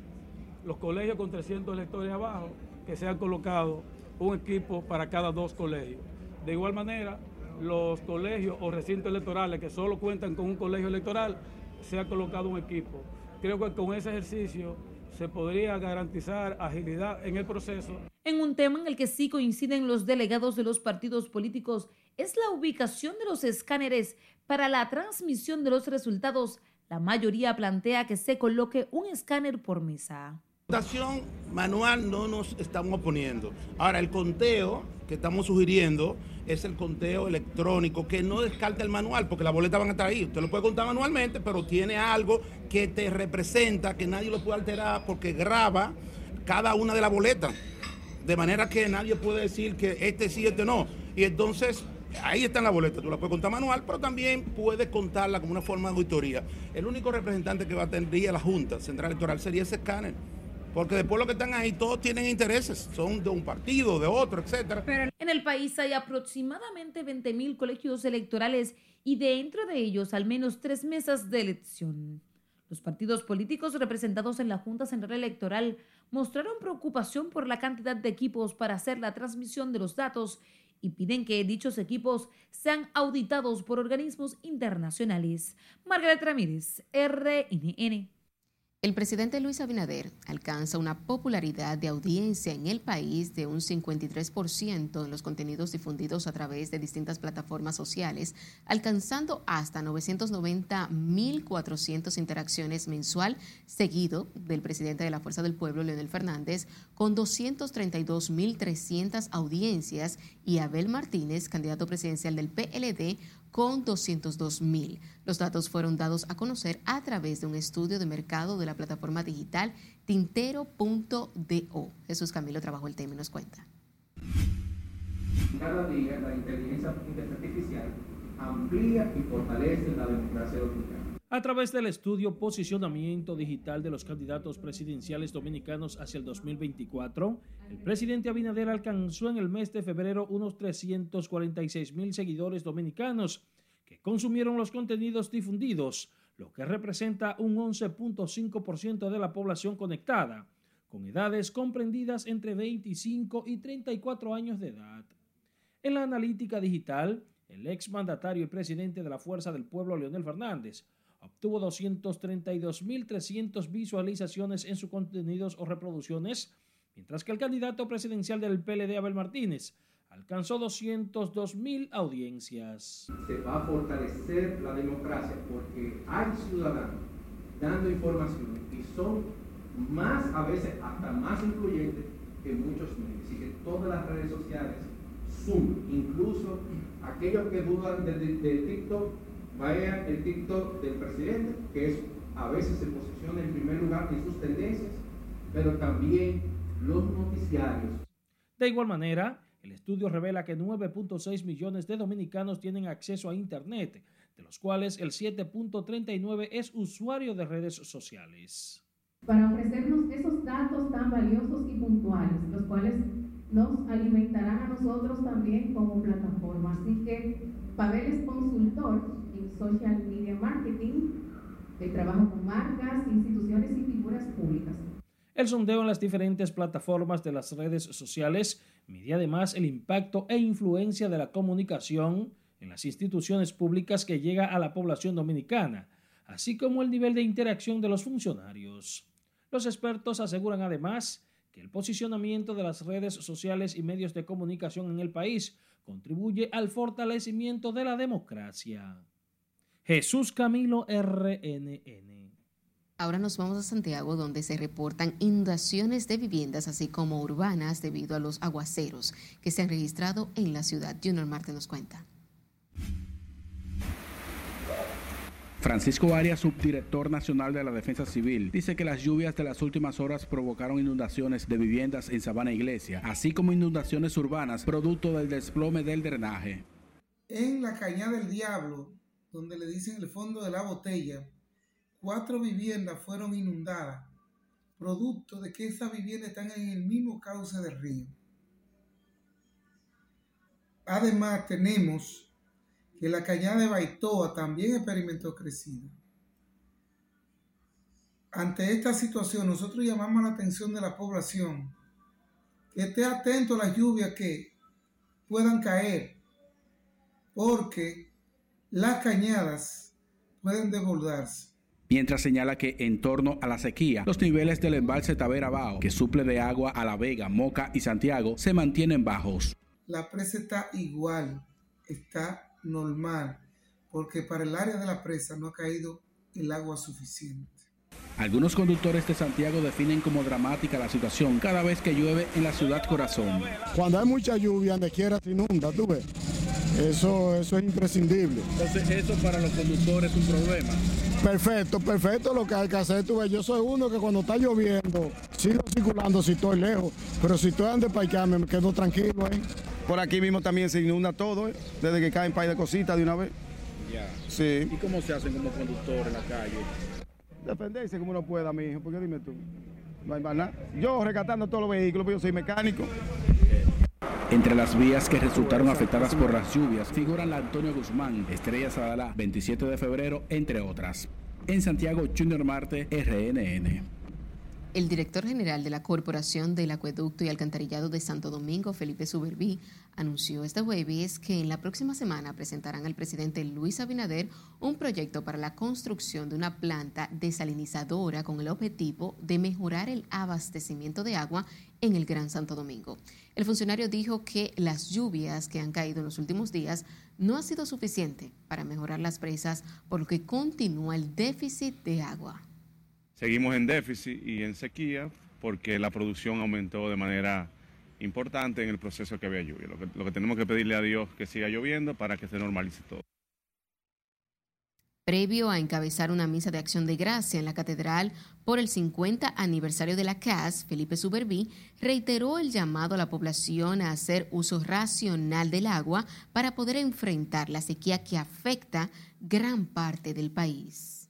Los colegios con 300 electores abajo, que sean colocado un equipo para cada dos colegios. De igual manera, los colegios o recintos electorales que solo cuentan con un colegio electoral, se ha colocado un equipo. Creo que con ese ejercicio se podría garantizar agilidad en el proceso. En un tema en el que sí coinciden los delegados de los partidos políticos es la ubicación de los escáneres para la transmisión de los resultados. La mayoría plantea que se coloque un escáner por mesa. Votación manual no nos estamos oponiendo. Ahora, el conteo que estamos sugiriendo es el conteo electrónico, que no descarte el manual, porque las boletas van a estar ahí. Usted lo puede contar manualmente, pero tiene algo que te representa, que nadie lo puede alterar, porque graba cada una de las boletas. De manera que nadie puede decir que este sí, este no. Y entonces ahí está la boleta, tú la puedes contar manual, pero también puedes contarla como una forma de auditoría. El único representante que va a tener la Junta Central Electoral sería ese escáner. Porque después los que están ahí todos tienen intereses, son de un partido, de otro, etcétera. En el país hay aproximadamente 20 mil colegios electorales y dentro de ellos al menos tres mesas de elección. Los partidos políticos representados en la Junta Central Electoral mostraron preocupación por la cantidad de equipos para hacer la transmisión de los datos y piden que dichos equipos sean auditados por organismos internacionales. Margaret Ramírez, RNN. El presidente Luis Abinader alcanza una popularidad de audiencia en el país de un 53% en los contenidos difundidos a través de distintas plataformas sociales, alcanzando hasta 990.400 interacciones mensual, seguido del presidente de la Fuerza del Pueblo, Leonel Fernández, con 232.300 audiencias, y Abel Martínez, candidato presidencial del PLD, con 202 mil. Los datos fueron dados a conocer a través de un estudio de mercado de la plataforma digital tintero.do. Jesús Camilo trabajó el tema y nos cuenta. Cada día la inteligencia artificial amplía y fortalece la democracia dominicana. A través del estudio Posicionamiento Digital de los candidatos presidenciales dominicanos hacia el 2024, el presidente Abinader alcanzó en el mes de febrero unos 346 mil seguidores dominicanos que consumieron los contenidos difundidos, lo que representa un 11.5% de la población conectada, con edades comprendidas entre 25 y 34 años de edad. En la analítica digital, el ex mandatario y presidente de la Fuerza del Pueblo, Leonel Fernández, obtuvo 232.300 visualizaciones en sus contenidos o reproducciones, mientras que el candidato presidencial del PLD, Abel Martínez, alcanzó 202.000 audiencias. Se va a fortalecer la democracia porque hay ciudadanos dando información y son más, a veces hasta más influyentes que muchos medios. Así que todas las redes sociales suman, incluso aquellos que dudan de, de, de TikTok Vayan el TikTok del presidente, que es a veces se posiciona en primer lugar en sus tendencias, pero también los noticiarios. De igual manera, el estudio revela que 9.6 millones de dominicanos tienen acceso a Internet, de los cuales el 7.39 es usuario de redes sociales. Para ofrecernos esos datos tan valiosos y puntuales, los cuales nos alimentarán a nosotros también como plataforma. Así que Pavel es consultor social media marketing, el trabajo con marcas, instituciones y figuras públicas. El sondeo en las diferentes plataformas de las redes sociales mide además el impacto e influencia de la comunicación en las instituciones públicas que llega a la población dominicana, así como el nivel de interacción de los funcionarios. Los expertos aseguran además que el posicionamiento de las redes sociales y medios de comunicación en el país contribuye al fortalecimiento de la democracia. Jesús Camilo RNN. Ahora nos vamos a Santiago, donde se reportan inundaciones de viviendas, así como urbanas, debido a los aguaceros que se han registrado en la ciudad. Junior Marte nos cuenta. Francisco Arias, subdirector nacional de la Defensa Civil, dice que las lluvias de las últimas horas provocaron inundaciones de viviendas en Sabana Iglesia, así como inundaciones urbanas producto del desplome del drenaje. En la Cañada del Diablo, donde le dicen el fondo de la botella, cuatro viviendas fueron inundadas, producto de que esas viviendas están en el mismo cauce del río. Además, tenemos que la cañada de Baitoa también experimentó crecida. Ante esta situación, nosotros llamamos la atención de la población que esté atento a las lluvias que puedan caer, porque las cañadas pueden desbordarse. Mientras señala que en torno a la sequía, los niveles del embalse Tavera Bao, que suple de agua a La Vega, Moca y Santiago, se mantienen bajos. La presa está igual, está normal, porque para el área de la presa no ha caído el agua suficiente. Algunos conductores de Santiago definen como dramática la situación cada vez que llueve en la ciudad corazón. Cuando hay mucha lluvia, donde quiera se inunda, tú ves. Eso, eso es imprescindible. Entonces, eso para los conductores es un problema. Perfecto, perfecto lo que hay que hacer. Tú ves, yo soy uno que cuando está lloviendo, sigo circulando si estoy lejos, pero si estoy ande para me quedo tranquilo ahí. Por aquí mismo también se inunda todo, ¿eh? desde que caen par de cositas de una vez. Ya. Sí. ¿Y cómo se hacen como conductor en la calle? Defenderse como uno pueda, mi hijo, porque dime tú. No hay más nada. Yo rescatando todos los vehículos, porque yo soy mecánico. Entre las vías que resultaron afectadas por las lluvias figuran la Antonio Guzmán, Estrella Sadala, 27 de febrero, entre otras. En Santiago, Junior Marte, RNN. El director general de la Corporación del Acueducto y Alcantarillado de Santo Domingo, Felipe Suberví, anunció este jueves que en la próxima semana presentarán al presidente Luis Abinader un proyecto para la construcción de una planta desalinizadora con el objetivo de mejorar el abastecimiento de agua en el Gran Santo Domingo. El funcionario dijo que las lluvias que han caído en los últimos días no ha sido suficiente para mejorar las presas, por lo que continúa el déficit de agua. Seguimos en déficit y en sequía porque la producción aumentó de manera importante en el proceso que había lluvia. Lo que, tenemos que pedirle a Dios que siga lloviendo para que se normalice todo. Previo a encabezar una misa de acción de gracia en la catedral por el 50 aniversario de la CAS, Felipe Suberví reiteró el llamado a la población a hacer uso racional del agua para poder enfrentar la sequía que afecta gran parte del país.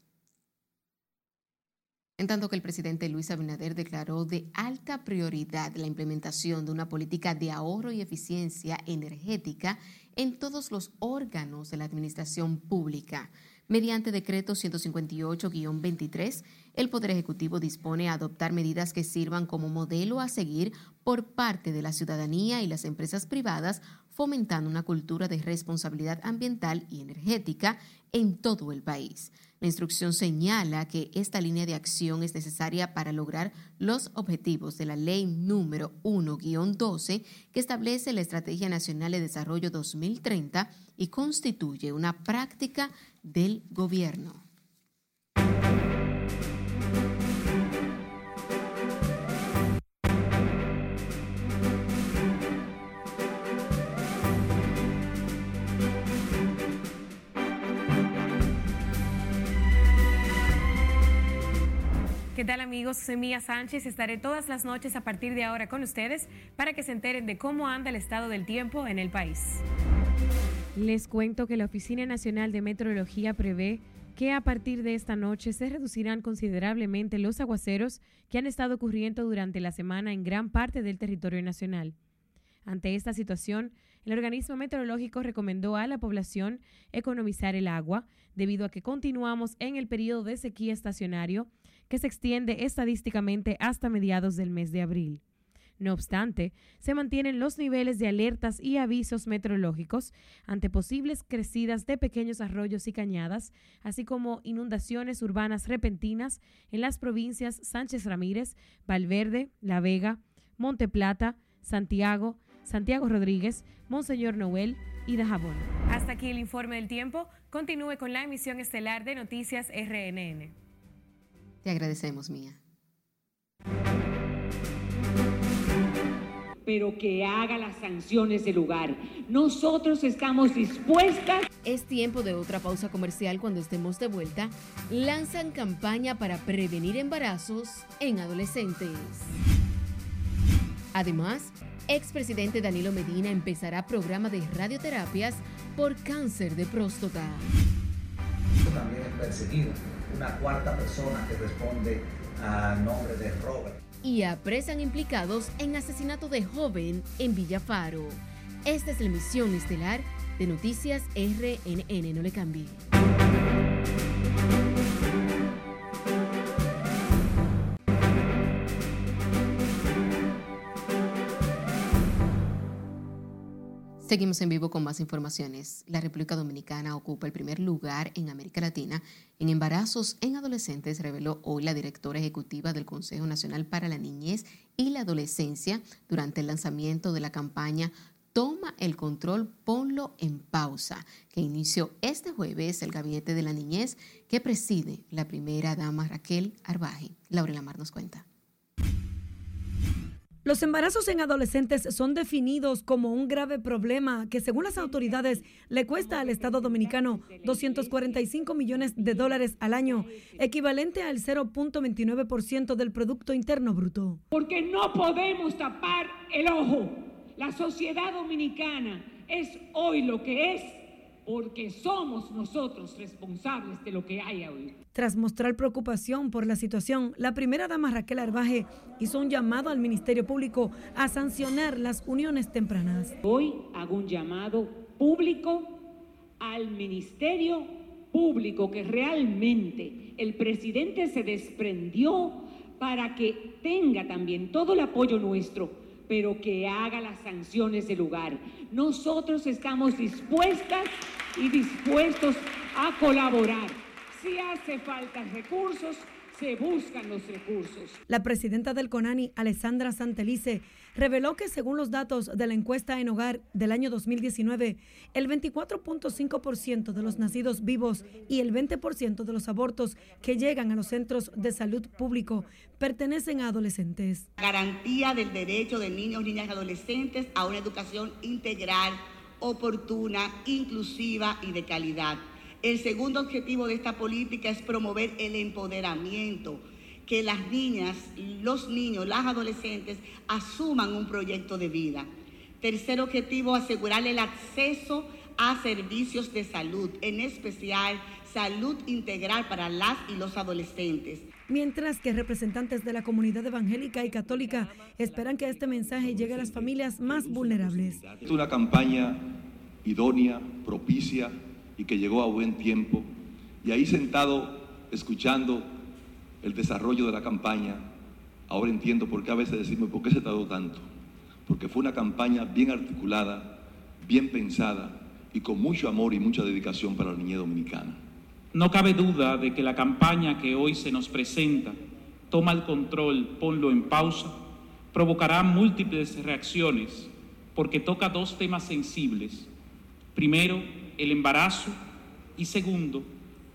En tanto que el presidente Luis Abinader declaró de alta prioridad la implementación de una política de ahorro y eficiencia energética en todos los órganos de la administración pública. Mediante decreto 158-23, el Poder Ejecutivo dispone a adoptar medidas que sirvan como modelo a seguir por parte de la ciudadanía y las empresas privadas, fomentando una cultura de responsabilidad ambiental y energética en todo el país. La instrucción señala que esta línea de acción es necesaria para lograr los objetivos de la Ley número 1-12 que establece la Estrategia Nacional de Desarrollo 2030 y constituye una práctica del gobierno. ¿Qué tal amigos? Soy Mía Sánchez. Estaré todas las noches a partir de ahora con ustedes para que se enteren de cómo anda el estado del tiempo en el país. Les cuento que la Oficina Nacional de Meteorología prevé que a partir de esta noche se reducirán considerablemente los aguaceros que han estado ocurriendo durante la semana en gran parte del territorio nacional. Ante esta situación, el organismo meteorológico recomendó a la población economizar el agua debido a que continuamos en el periodo de sequía estacionario que se extiende estadísticamente hasta mediados del mes de abril. No obstante, se mantienen los niveles de alertas y avisos meteorológicos ante posibles crecidas de pequeños arroyos y cañadas, así como inundaciones urbanas repentinas en las provincias Sánchez Ramírez, Valverde, La Vega, Monte Plata, Santiago, Santiago Rodríguez, Monseñor Noel y Dajabón. Hasta aquí el informe del tiempo. Continúe con la emisión estelar de Noticias RNN. Te agradecemos, Mía. Pero que haga las sanciones del lugar. Nosotros estamos dispuestas. Es tiempo de otra pausa comercial cuando estemos de vuelta. Lanzan campaña para prevenir embarazos en adolescentes. Además, expresidente Danilo Medina empezará programa de radioterapias por cáncer de próstata. También es perseguido una cuarta persona que responde a nombre de Robert y apresan implicados en asesinato de joven en Villafaro. Esta es la emisión estelar de Noticias RNN. No le cambie. Seguimos en vivo con más informaciones. La República Dominicana ocupa el primer lugar en América Latina en embarazos en adolescentes, reveló hoy la directora ejecutiva del Consejo Nacional para la Niñez y la Adolescencia durante el lanzamiento de la campaña Toma el control, ponlo en pausa, que inició este jueves el Gabinete de la Niñez que preside la primera dama Raquel Arbaje. Laura Lamar nos cuenta. Los embarazos en adolescentes son definidos como un grave problema que según las autoridades le cuesta al Estado dominicano 245 millones de dólares al año, equivalente al 0.29% del Producto Interno Bruto. Porque no podemos tapar el ojo. La sociedad dominicana es hoy lo que es porque somos nosotros responsables de lo que hay hoy. Tras mostrar preocupación por la situación, la primera dama Raquel Arbaje hizo un llamado al Ministerio Público a sancionar las uniones tempranas. Hoy hago un llamado público al Ministerio Público que realmente el presidente se desprendió para que tenga también todo el apoyo nuestro pero que haga las sanciones del lugar. Nosotros estamos dispuestas y dispuestos a colaborar. Si hace falta recursos, se buscan los recursos. La presidenta del CONANI, Alessandra Santelice, reveló que según los datos de la encuesta en hogar del año 2019, el 24.5% de los nacidos vivos y el 20% de los abortos que llegan a los centros de salud público pertenecen a adolescentes. Garantía del derecho de niños, niñas y adolescentes a una educación integral, oportuna, inclusiva y de calidad El segundo objetivo de esta política es promover el empoderamiento, que las niñas, los niños, las adolescentes asuman un proyecto de vida. Tercer objetivo, asegurar el acceso a servicios de salud, en especial salud integral para las y los adolescentes. Mientras que representantes de la comunidad evangélica y católica esperan que este mensaje llegue a las familias más vulnerables. Es una campaña idónea, propicia y que llegó a buen tiempo. Y ahí sentado, escuchando el desarrollo de la campaña, ahora entiendo por qué a veces decimos, ¿por qué se tardó tanto? Porque fue una campaña bien articulada, bien pensada y con mucho amor y mucha dedicación para la niñez dominicana. No cabe duda de que la campaña que hoy se nos presenta, toma el control, ponlo en pausa, provocará múltiples reacciones porque toca dos temas sensibles. Primero, el embarazo y segundo,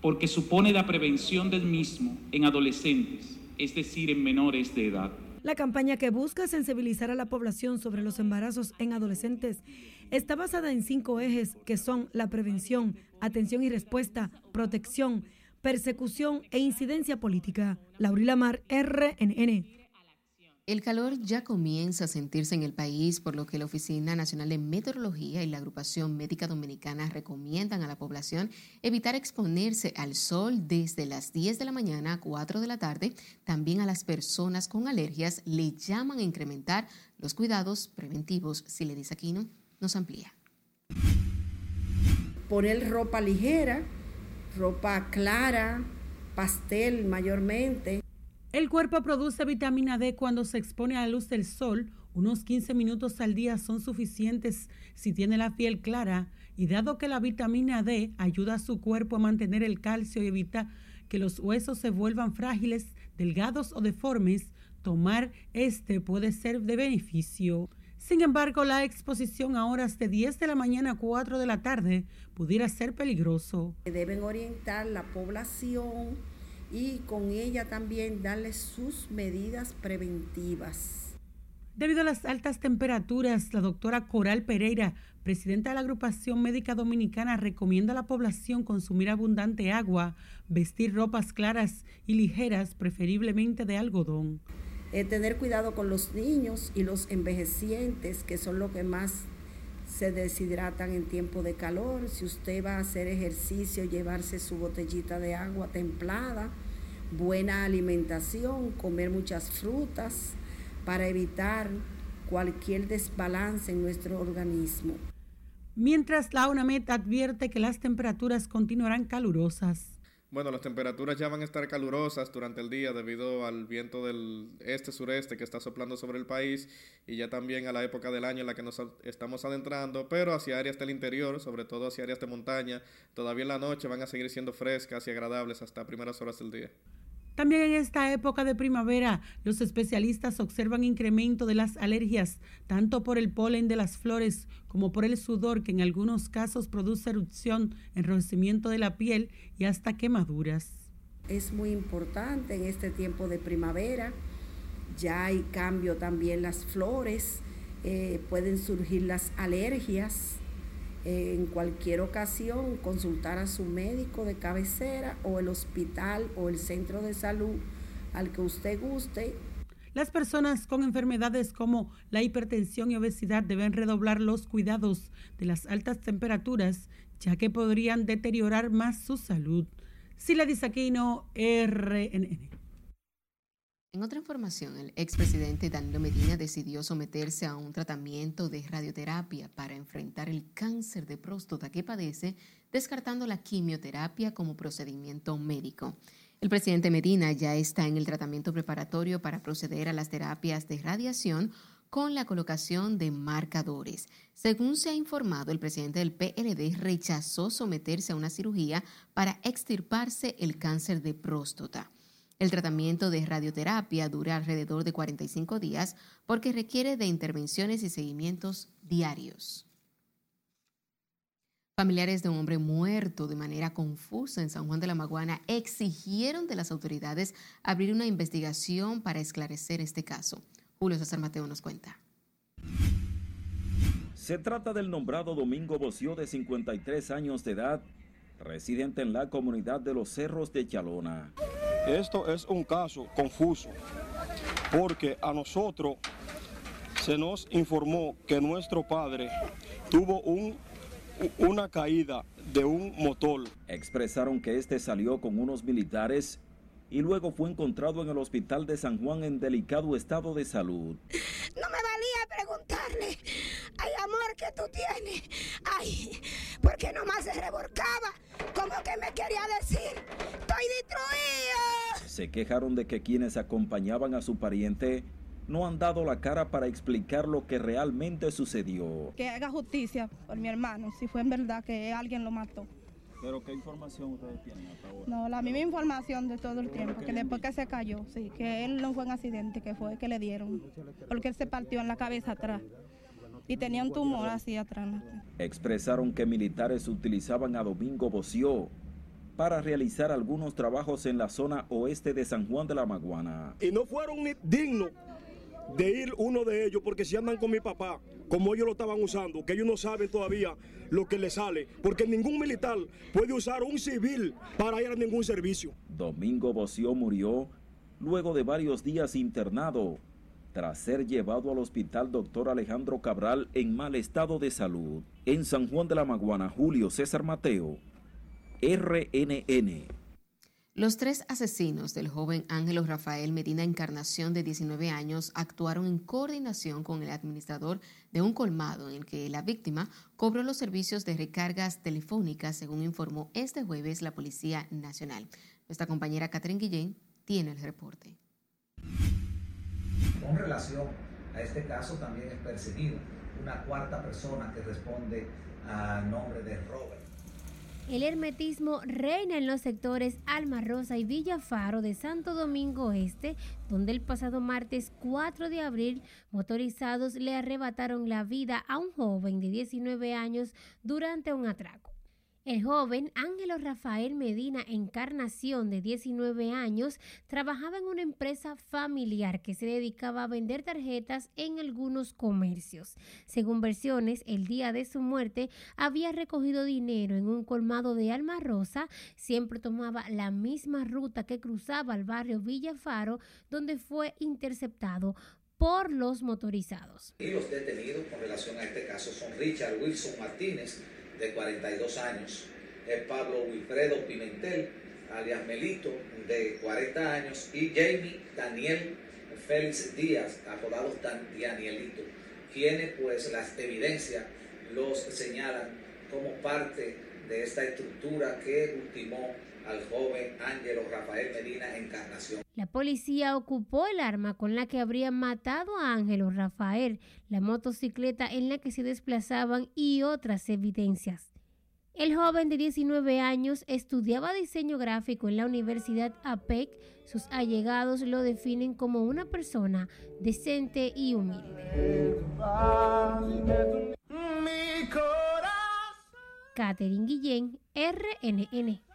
porque supone la prevención del mismo en adolescentes, es decir, en menores de edad. La campaña que busca sensibilizar a la población sobre los embarazos en adolescentes está basada en cinco ejes que son la prevención, atención y respuesta, protección, persecución e incidencia política. Laurila Mar, RNN. El calor ya comienza a sentirse en el país, por lo que la Oficina Nacional de Meteorología y la Agrupación Médica Dominicana recomiendan a la población evitar exponerse al sol desde las 10 de la mañana a 4 de la tarde. También a las personas con alergias le llaman a incrementar los cuidados preventivos. Si le Aquino, nos amplía. Poner ropa ligera, ropa clara, pastel mayormente el cuerpo produce vitamina D cuando se expone a la luz del sol. Unos 15 minutos al día son suficientes si tiene la piel clara y dado que la vitamina D ayuda a su cuerpo a mantener el calcio y evita que los huesos se vuelvan frágiles, delgados o deformes, tomar este puede ser de beneficio. Sin embargo, la exposición a horas de 10 de la mañana a 4 de la tarde pudiera ser peligroso. Deben orientar la población y con ella también darle sus medidas preventivas. Debido a las altas temperaturas, la doctora Coral Pereira, presidenta de la Agrupación Médica Dominicana, recomienda a la población consumir abundante agua, vestir ropas claras y ligeras, preferiblemente de algodón. Eh, tener cuidado con los niños y los envejecientes, que son los que más se deshidratan en tiempo de calor. Si usted va a hacer ejercicio, llevarse su botellita de agua templada, buena alimentación, comer muchas frutas para evitar cualquier desbalance en nuestro organismo. Mientras la UNAMED advierte que las temperaturas continuarán calurosas. Bueno, las temperaturas ya van a estar calurosas durante el día debido al viento del este-sureste que está soplando sobre el país y ya también a la época del año en la que nos estamos adentrando, pero hacia áreas del interior, sobre todo hacia áreas de montaña, todavía en la noche van a seguir siendo frescas y agradables hasta primeras horas del día. También en esta época de primavera, los especialistas observan incremento de las alergias, tanto por el polen de las flores como por el sudor, que en algunos casos produce erupción, enrojecimiento de la piel y hasta quemaduras. Es muy importante en este tiempo de primavera, ya hay cambio también las flores, eh, pueden surgir las alergias en cualquier ocasión consultar a su médico de cabecera o el hospital o el centro de salud al que usted guste. Las personas con enfermedades como la hipertensión y obesidad deben redoblar los cuidados de las altas temperaturas, ya que podrían deteriorar más su salud. Sila Disaquino, RNN. En otra información, el expresidente Danilo Medina decidió someterse a un tratamiento de radioterapia para enfrentar el cáncer de próstata que padece, descartando la quimioterapia como procedimiento médico. El presidente Medina ya está en el tratamiento preparatorio para proceder a las terapias de radiación con la colocación de marcadores. Según se ha informado, el presidente del PLD rechazó someterse a una cirugía para extirparse el cáncer de próstata. El tratamiento de radioterapia dura alrededor de 45 días porque requiere de intervenciones y seguimientos diarios. Familiares de un hombre muerto de manera confusa en San Juan de la Maguana exigieron de las autoridades abrir una investigación para esclarecer este caso. Julio César Mateo nos cuenta. Se trata del nombrado Domingo Boció de 53 años de edad, residente en la comunidad de los Cerros de Chalona. Esto es un caso confuso porque a nosotros se nos informó que nuestro padre tuvo un, una caída de un motor. Expresaron que este salió con unos militares y luego fue encontrado en el hospital de San Juan en delicado estado de salud. No me valía preguntarle, ay amor que tú tienes, ay, porque nomás se reborcaba, como que me quería decir, estoy destruido. Se quejaron de que quienes acompañaban a su pariente no han dado la cara para explicar lo que realmente sucedió. Que haga justicia por mi hermano, si fue en verdad que alguien lo mató. ¿Pero qué información ustedes tienen hasta ahora? No, la misma información de todo el tiempo, que después que se cayó, sí, que él no fue un accidente, que fue que le dieron, porque él se partió en la cabeza atrás y tenía un tumor así atrás. Expresaron que militares utilizaban a Domingo Boció para realizar algunos trabajos en la zona oeste de San Juan de la Maguana. Y no fueron ni dignos de ir uno de ellos, porque si andan con mi papá, como ellos lo estaban usando, que ellos no saben todavía lo que les sale, porque ningún militar puede usar un civil para ir a ningún servicio. Domingo Boció murió luego de varios días internado, tras ser llevado al hospital doctor Alejandro Cabral en mal estado de salud. En San Juan de la Maguana, Julio César Mateo, RNN. Los tres asesinos del joven Ángelo Rafael Medina Encarnación de 19 años actuaron en coordinación con el administrador de un colmado en el que la víctima cobró los servicios de recargas telefónicas, según informó este jueves la Policía Nacional. Nuestra compañera Catherine Guillén tiene el reporte. Con relación a este caso también es perseguida una cuarta persona que responde a nombre de Robert. El hermetismo reina en los sectores Alma Rosa y Villafaro de Santo Domingo Este, donde el pasado martes 4 de abril motorizados le arrebataron la vida a un joven de 19 años durante un atraco. El joven Ángelo Rafael Medina Encarnación, de 19 años, trabajaba en una empresa familiar que se dedicaba a vender tarjetas en algunos comercios. Según versiones, el día de su muerte había recogido dinero en un colmado de Alma Rosa, siempre tomaba la misma ruta que cruzaba al barrio Villafaro, donde fue interceptado por los motorizados. Y los detenidos con relación a este caso son Richard Wilson Martínez, de 42 años, es Pablo Wilfredo Pimentel, alias Melito, de 40 años, y Jamie Daniel Félix Díaz, apodado Danielito, quienes pues las evidencias los señalan como parte de esta estructura que ultimó al joven Ángelo Rafael Medina Encarnación. La policía ocupó el arma con la que habrían matado a Ángelo Rafael, la motocicleta en la que se desplazaban y otras evidencias. El joven de 19 años estudiaba diseño gráfico en la Universidad APEC. Sus allegados lo definen como una persona decente y humilde. Catherine Guillén, RNN.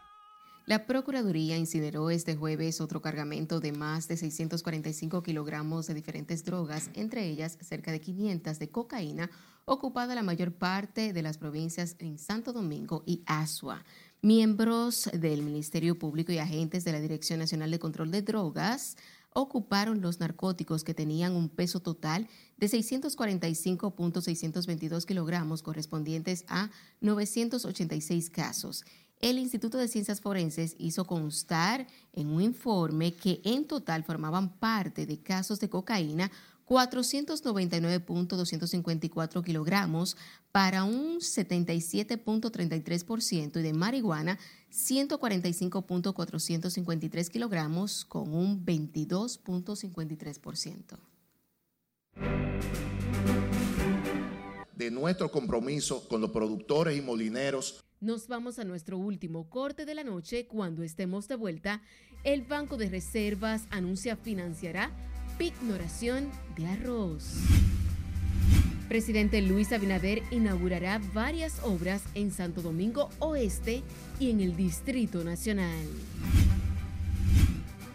La Procuraduría incineró este jueves otro cargamento de más de 645 kilogramos de diferentes drogas, entre ellas cerca de 500 de cocaína, ocupada la mayor parte de las provincias en Santo Domingo y Asua. Miembros del Ministerio Público y agentes de la Dirección Nacional de Control de Drogas ocuparon los narcóticos que tenían un peso total de 645.622 kilogramos correspondientes a 986 casos el Instituto de Ciencias Forenses hizo constar en un informe que en total formaban parte de casos de cocaína 499.254 kilogramos para un 77.33% y de marihuana 145.453 kilogramos con un 22.53%. De nuestro compromiso con los productores y molineros nos vamos a nuestro último corte de la noche. Cuando estemos de vuelta, el Banco de Reservas anuncia financiará pignoración de arroz. Presidente Luis Abinader inaugurará varias obras en Santo Domingo Oeste y en el Distrito Nacional.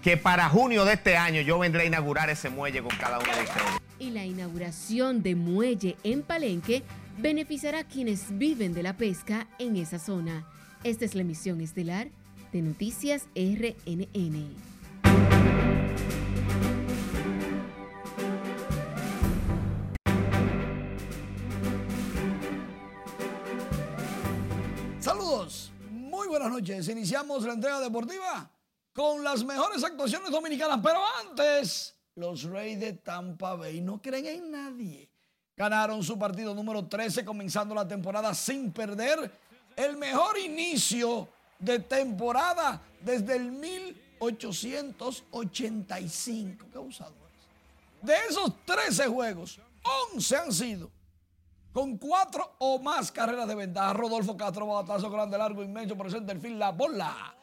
Que para junio de este año yo vendré a inaugurar ese muelle con cada uno de ustedes. Y la inauguración de muelle en Palenque beneficiará a quienes viven de la pesca en esa zona. Esta es la emisión estelar de Noticias RNN. Saludos, muy buenas noches. Iniciamos la entrega deportiva con las mejores actuaciones dominicanas, pero antes, los Reyes de Tampa Bay no creen en nadie. Ganaron su partido número 13 comenzando la temporada sin perder el mejor inicio de temporada desde el 1885. ¿Qué abusadores? De esos 13 juegos, 11 han sido con cuatro o más carreras de ventaja. Rodolfo Castro, batazo grande, largo, inmenso por el centerfield. La bola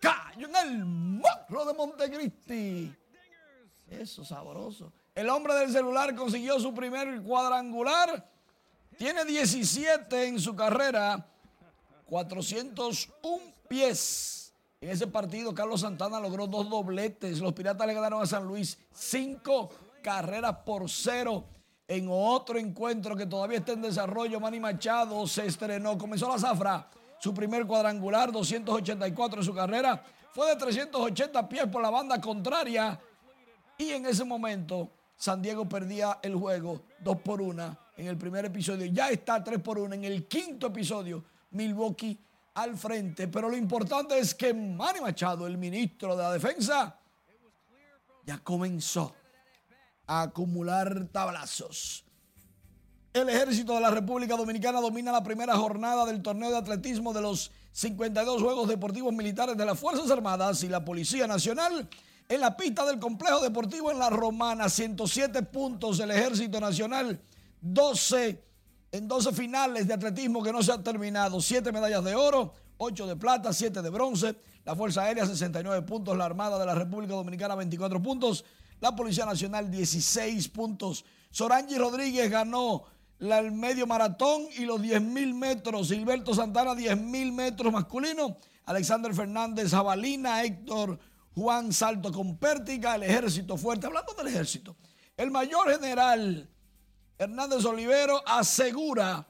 cayó en el morro de Montecristi. Eso, sabroso. El hombre del celular consiguió su primer cuadrangular. Tiene 17 en su carrera. 401 pies. En ese partido, Carlos Santana logró dos dobletes. Los Piratas le ganaron a San Luis cinco carreras por cero. En otro encuentro que todavía está en desarrollo, Manny Machado se estrenó. Comenzó la zafra. Su primer cuadrangular, 284 en su carrera. Fue de 380 pies por la banda contraria. Y en ese momento, San Diego perdía el juego 2 por 1 en el primer episodio. Ya está 3 por 1 en el quinto episodio. Milwaukee al frente. Pero lo importante es que Manny Machado, el ministro de la Defensa, ya comenzó a acumular tablazos. El ejército de la República Dominicana domina la primera jornada del torneo de atletismo de los 52 Juegos Deportivos Militares de las Fuerzas Armadas y la Policía Nacional en la pista del complejo deportivo en La Romana. 107 puntos el ejército nacional, 12 en 12 finales de atletismo que no se han terminado. 7 medallas de oro, 8 de plata, 7 de bronce. La Fuerza Aérea 69 puntos, la Armada de la República Dominicana 24 puntos, la Policía Nacional 16 puntos. Sorangi Rodríguez ganó el medio maratón y los 10 mil metros. Gilberto Santana 10 mil metros masculino. Alexander Fernández Jabalina, Héctor Juan Salto con Pértiga, el ejército fuerte. Hablando del ejército, el mayor general Hernández Olivero asegura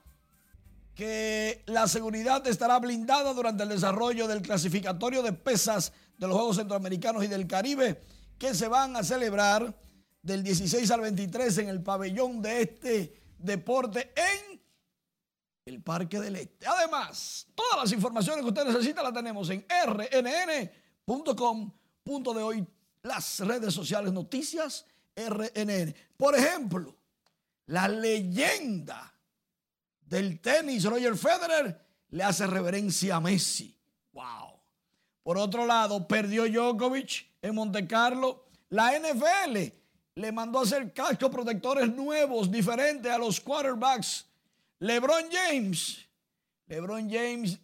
que la seguridad estará blindada durante el desarrollo del clasificatorio de pesas de los Juegos Centroamericanos y del Caribe que se van a celebrar del 16 al 23 en el pabellón de este deporte en el Parque del Este. Además, todas las informaciones que usted necesita las tenemos en rnn.com. Punto de hoy, las redes sociales, noticias RNN. Por ejemplo, la leyenda del tenis, Roger Federer, le hace reverencia a Messi. ¡Wow! Por otro lado, perdió Djokovic en Monte Carlo. La NFL le mandó a hacer cascos protectores nuevos, diferentes a los quarterbacks. LeBron James. LeBron James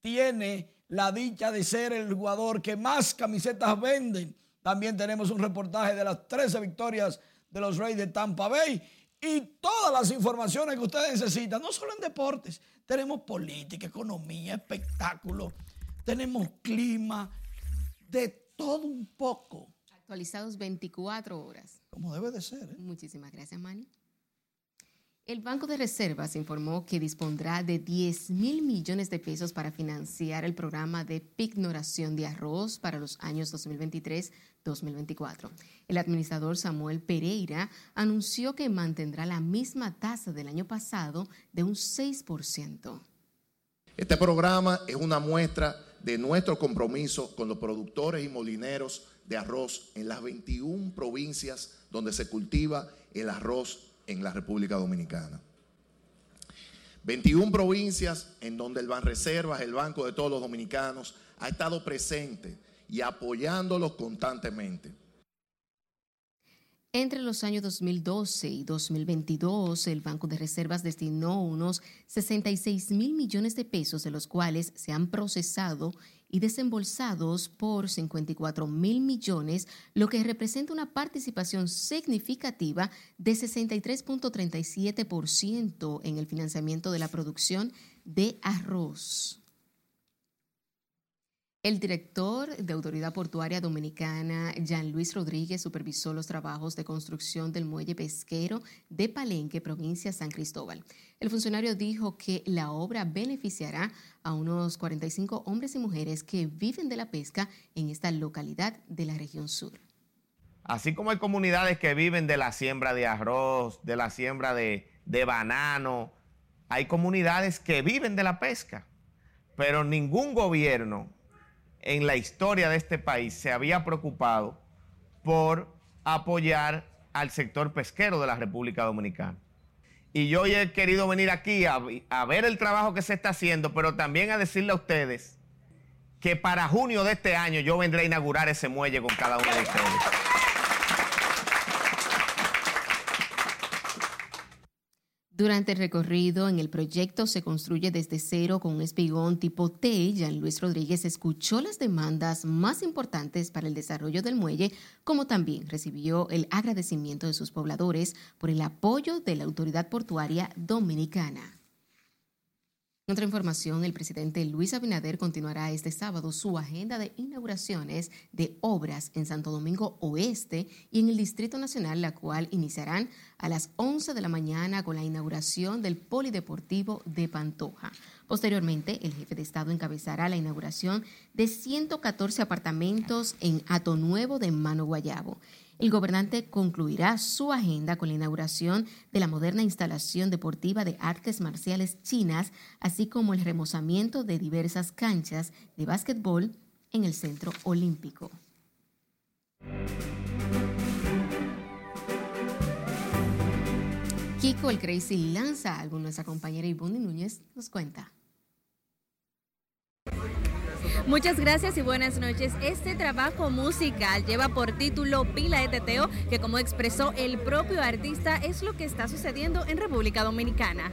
tiene la dicha de ser el jugador que más camisetas venden. También tenemos un reportaje de las 13 victorias de los Reyes de Tampa Bay y todas las informaciones que ustedes necesitan, no solo en deportes, tenemos política, economía, espectáculo, tenemos clima, de todo un poco. Actualizados 24 horas. Como debe de ser. ¿eh? Muchísimas gracias, Manny. El Banco de Reservas informó que dispondrá de 10 mil millones de pesos para financiar el programa de pignoración de arroz para los años 2023-2024. El administrador Samuel Pereira anunció que mantendrá la misma tasa del año pasado de un 6%. Este programa es una muestra de nuestro compromiso con los productores y molineros de arroz en las 21 provincias donde se cultiva el arroz en la República Dominicana. 21 provincias en donde el Banreservas, el Banco de todos los dominicanos, ha estado presente y apoyándolos constantemente. Entre los años 2012 y 2022, el Banco de Reservas destinó unos 66 mil millones de pesos, de los cuales se han procesado y desembolsados por 54 mil millones, lo que representa una participación significativa de 63.37% en el financiamiento de la producción de arroz. El director de Autoridad Portuaria Dominicana, Jean Luis Rodríguez, supervisó los trabajos de construcción del muelle pesquero de Palenque, provincia San Cristóbal. El funcionario dijo que la obra beneficiará a unos 45 hombres y mujeres que viven de la pesca en esta localidad de la región sur. Así como hay comunidades que viven de la siembra de arroz, de la siembra de, de banano, hay comunidades que viven de la pesca, pero ningún gobierno en la historia de este país se había preocupado por apoyar al sector pesquero de la República Dominicana. Y yo he querido venir aquí a, ver el trabajo que se está haciendo, pero también a decirle a ustedes que para junio de este año yo vendré a inaugurar ese muelle con cada uno de ustedes. Durante el recorrido en el proyecto se construye desde cero con un espigón tipo T. Jean Luis Rodríguez escuchó las demandas más importantes para el desarrollo del muelle, como también recibió el agradecimiento de sus pobladores por el apoyo de la autoridad portuaria dominicana. Otra información, el presidente Luis Abinader continuará este sábado su agenda de inauguraciones de obras en Santo Domingo Oeste y en el Distrito Nacional, la cual iniciarán a las 11 de la mañana con la inauguración del Polideportivo de Pantoja. Posteriormente, el jefe de Estado encabezará la inauguración de 114 apartamentos en Ato Nuevo de Mano Guayabo. El gobernante concluirá su agenda con la inauguración de la moderna instalación deportiva de artes marciales chinas, así como el remozamiento de diversas canchas de básquetbol en el Centro Olímpico. Kiko el Crazy lanza álbum. Nuestra compañera Ivonne Núñez nos cuenta. Muchas gracias y buenas noches. Este trabajo musical lleva por título Pila de Teteo, que como expresó el propio artista es lo que está sucediendo en República Dominicana.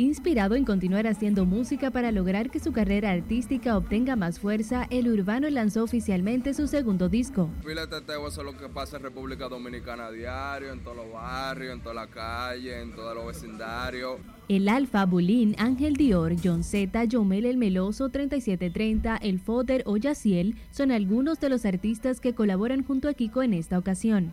Inspirado en continuar haciendo música para lograr que su carrera artística obtenga más fuerza, el urbano lanzó oficialmente su segundo disco. Pila de Teteo, eso es lo que pasa en República Dominicana a diario, en todos los barrios, en toda la calle, en todos los vecindarios. El Alfa, Bulín, Ángel Dior, John Z, Yomel El Meloso, 3730, El Foder o Yaciel son algunos de los artistas que colaboran junto a Kiko en esta ocasión.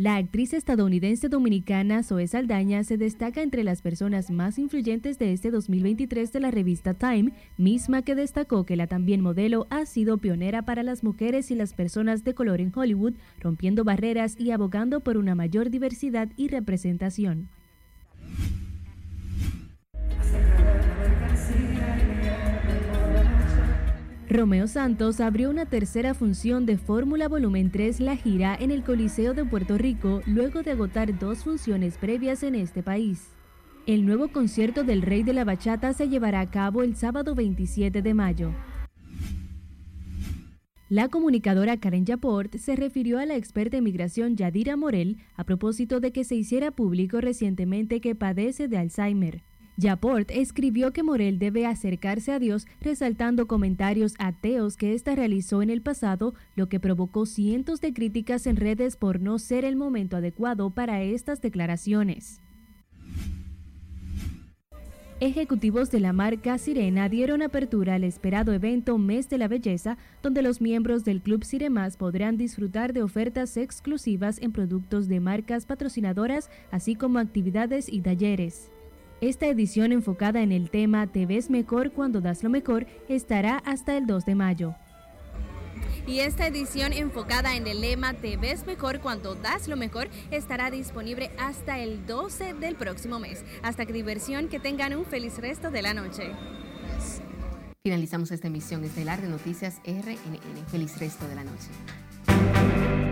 La actriz estadounidense dominicana Zoe Saldaña se destaca entre las personas más influyentes de este 2023 de la revista Time, misma que destacó que la también modelo ha sido pionera para las mujeres y las personas de color en Hollywood, rompiendo barreras y abogando por una mayor diversidad y representación. Romeo Santos abrió una tercera función de Fórmula Volumen 3 La Gira en el Coliseo de Puerto Rico luego de agotar dos funciones previas en este país. El nuevo concierto del Rey de la Bachata se llevará a cabo el sábado 27 de mayo. La comunicadora Karen Yaport se refirió a la experta en migración Yadira Morel a propósito de que se hiciera público recientemente que padece de Alzheimer. Yaport escribió que Morel debe acercarse a Dios resaltando comentarios ateos que ésta realizó en el pasado, lo que provocó cientos de críticas en redes por no ser el momento adecuado para estas declaraciones. Ejecutivos de la marca Sirena dieron apertura al esperado evento Mes de la Belleza, donde los miembros del Club Siremas podrán disfrutar de ofertas exclusivas en productos de marcas patrocinadoras, así como actividades y talleres. Esta edición enfocada en el tema Te ves mejor cuando das lo mejor estará hasta el 2 de mayo. Y esta edición enfocada en el lema Te ves mejor cuando das lo mejor estará disponible hasta el 12 del próximo mes. Hasta que diversión, que tengan un feliz resto de la noche. Finalizamos esta emisión estelar de Noticias RNN. Feliz resto de la noche.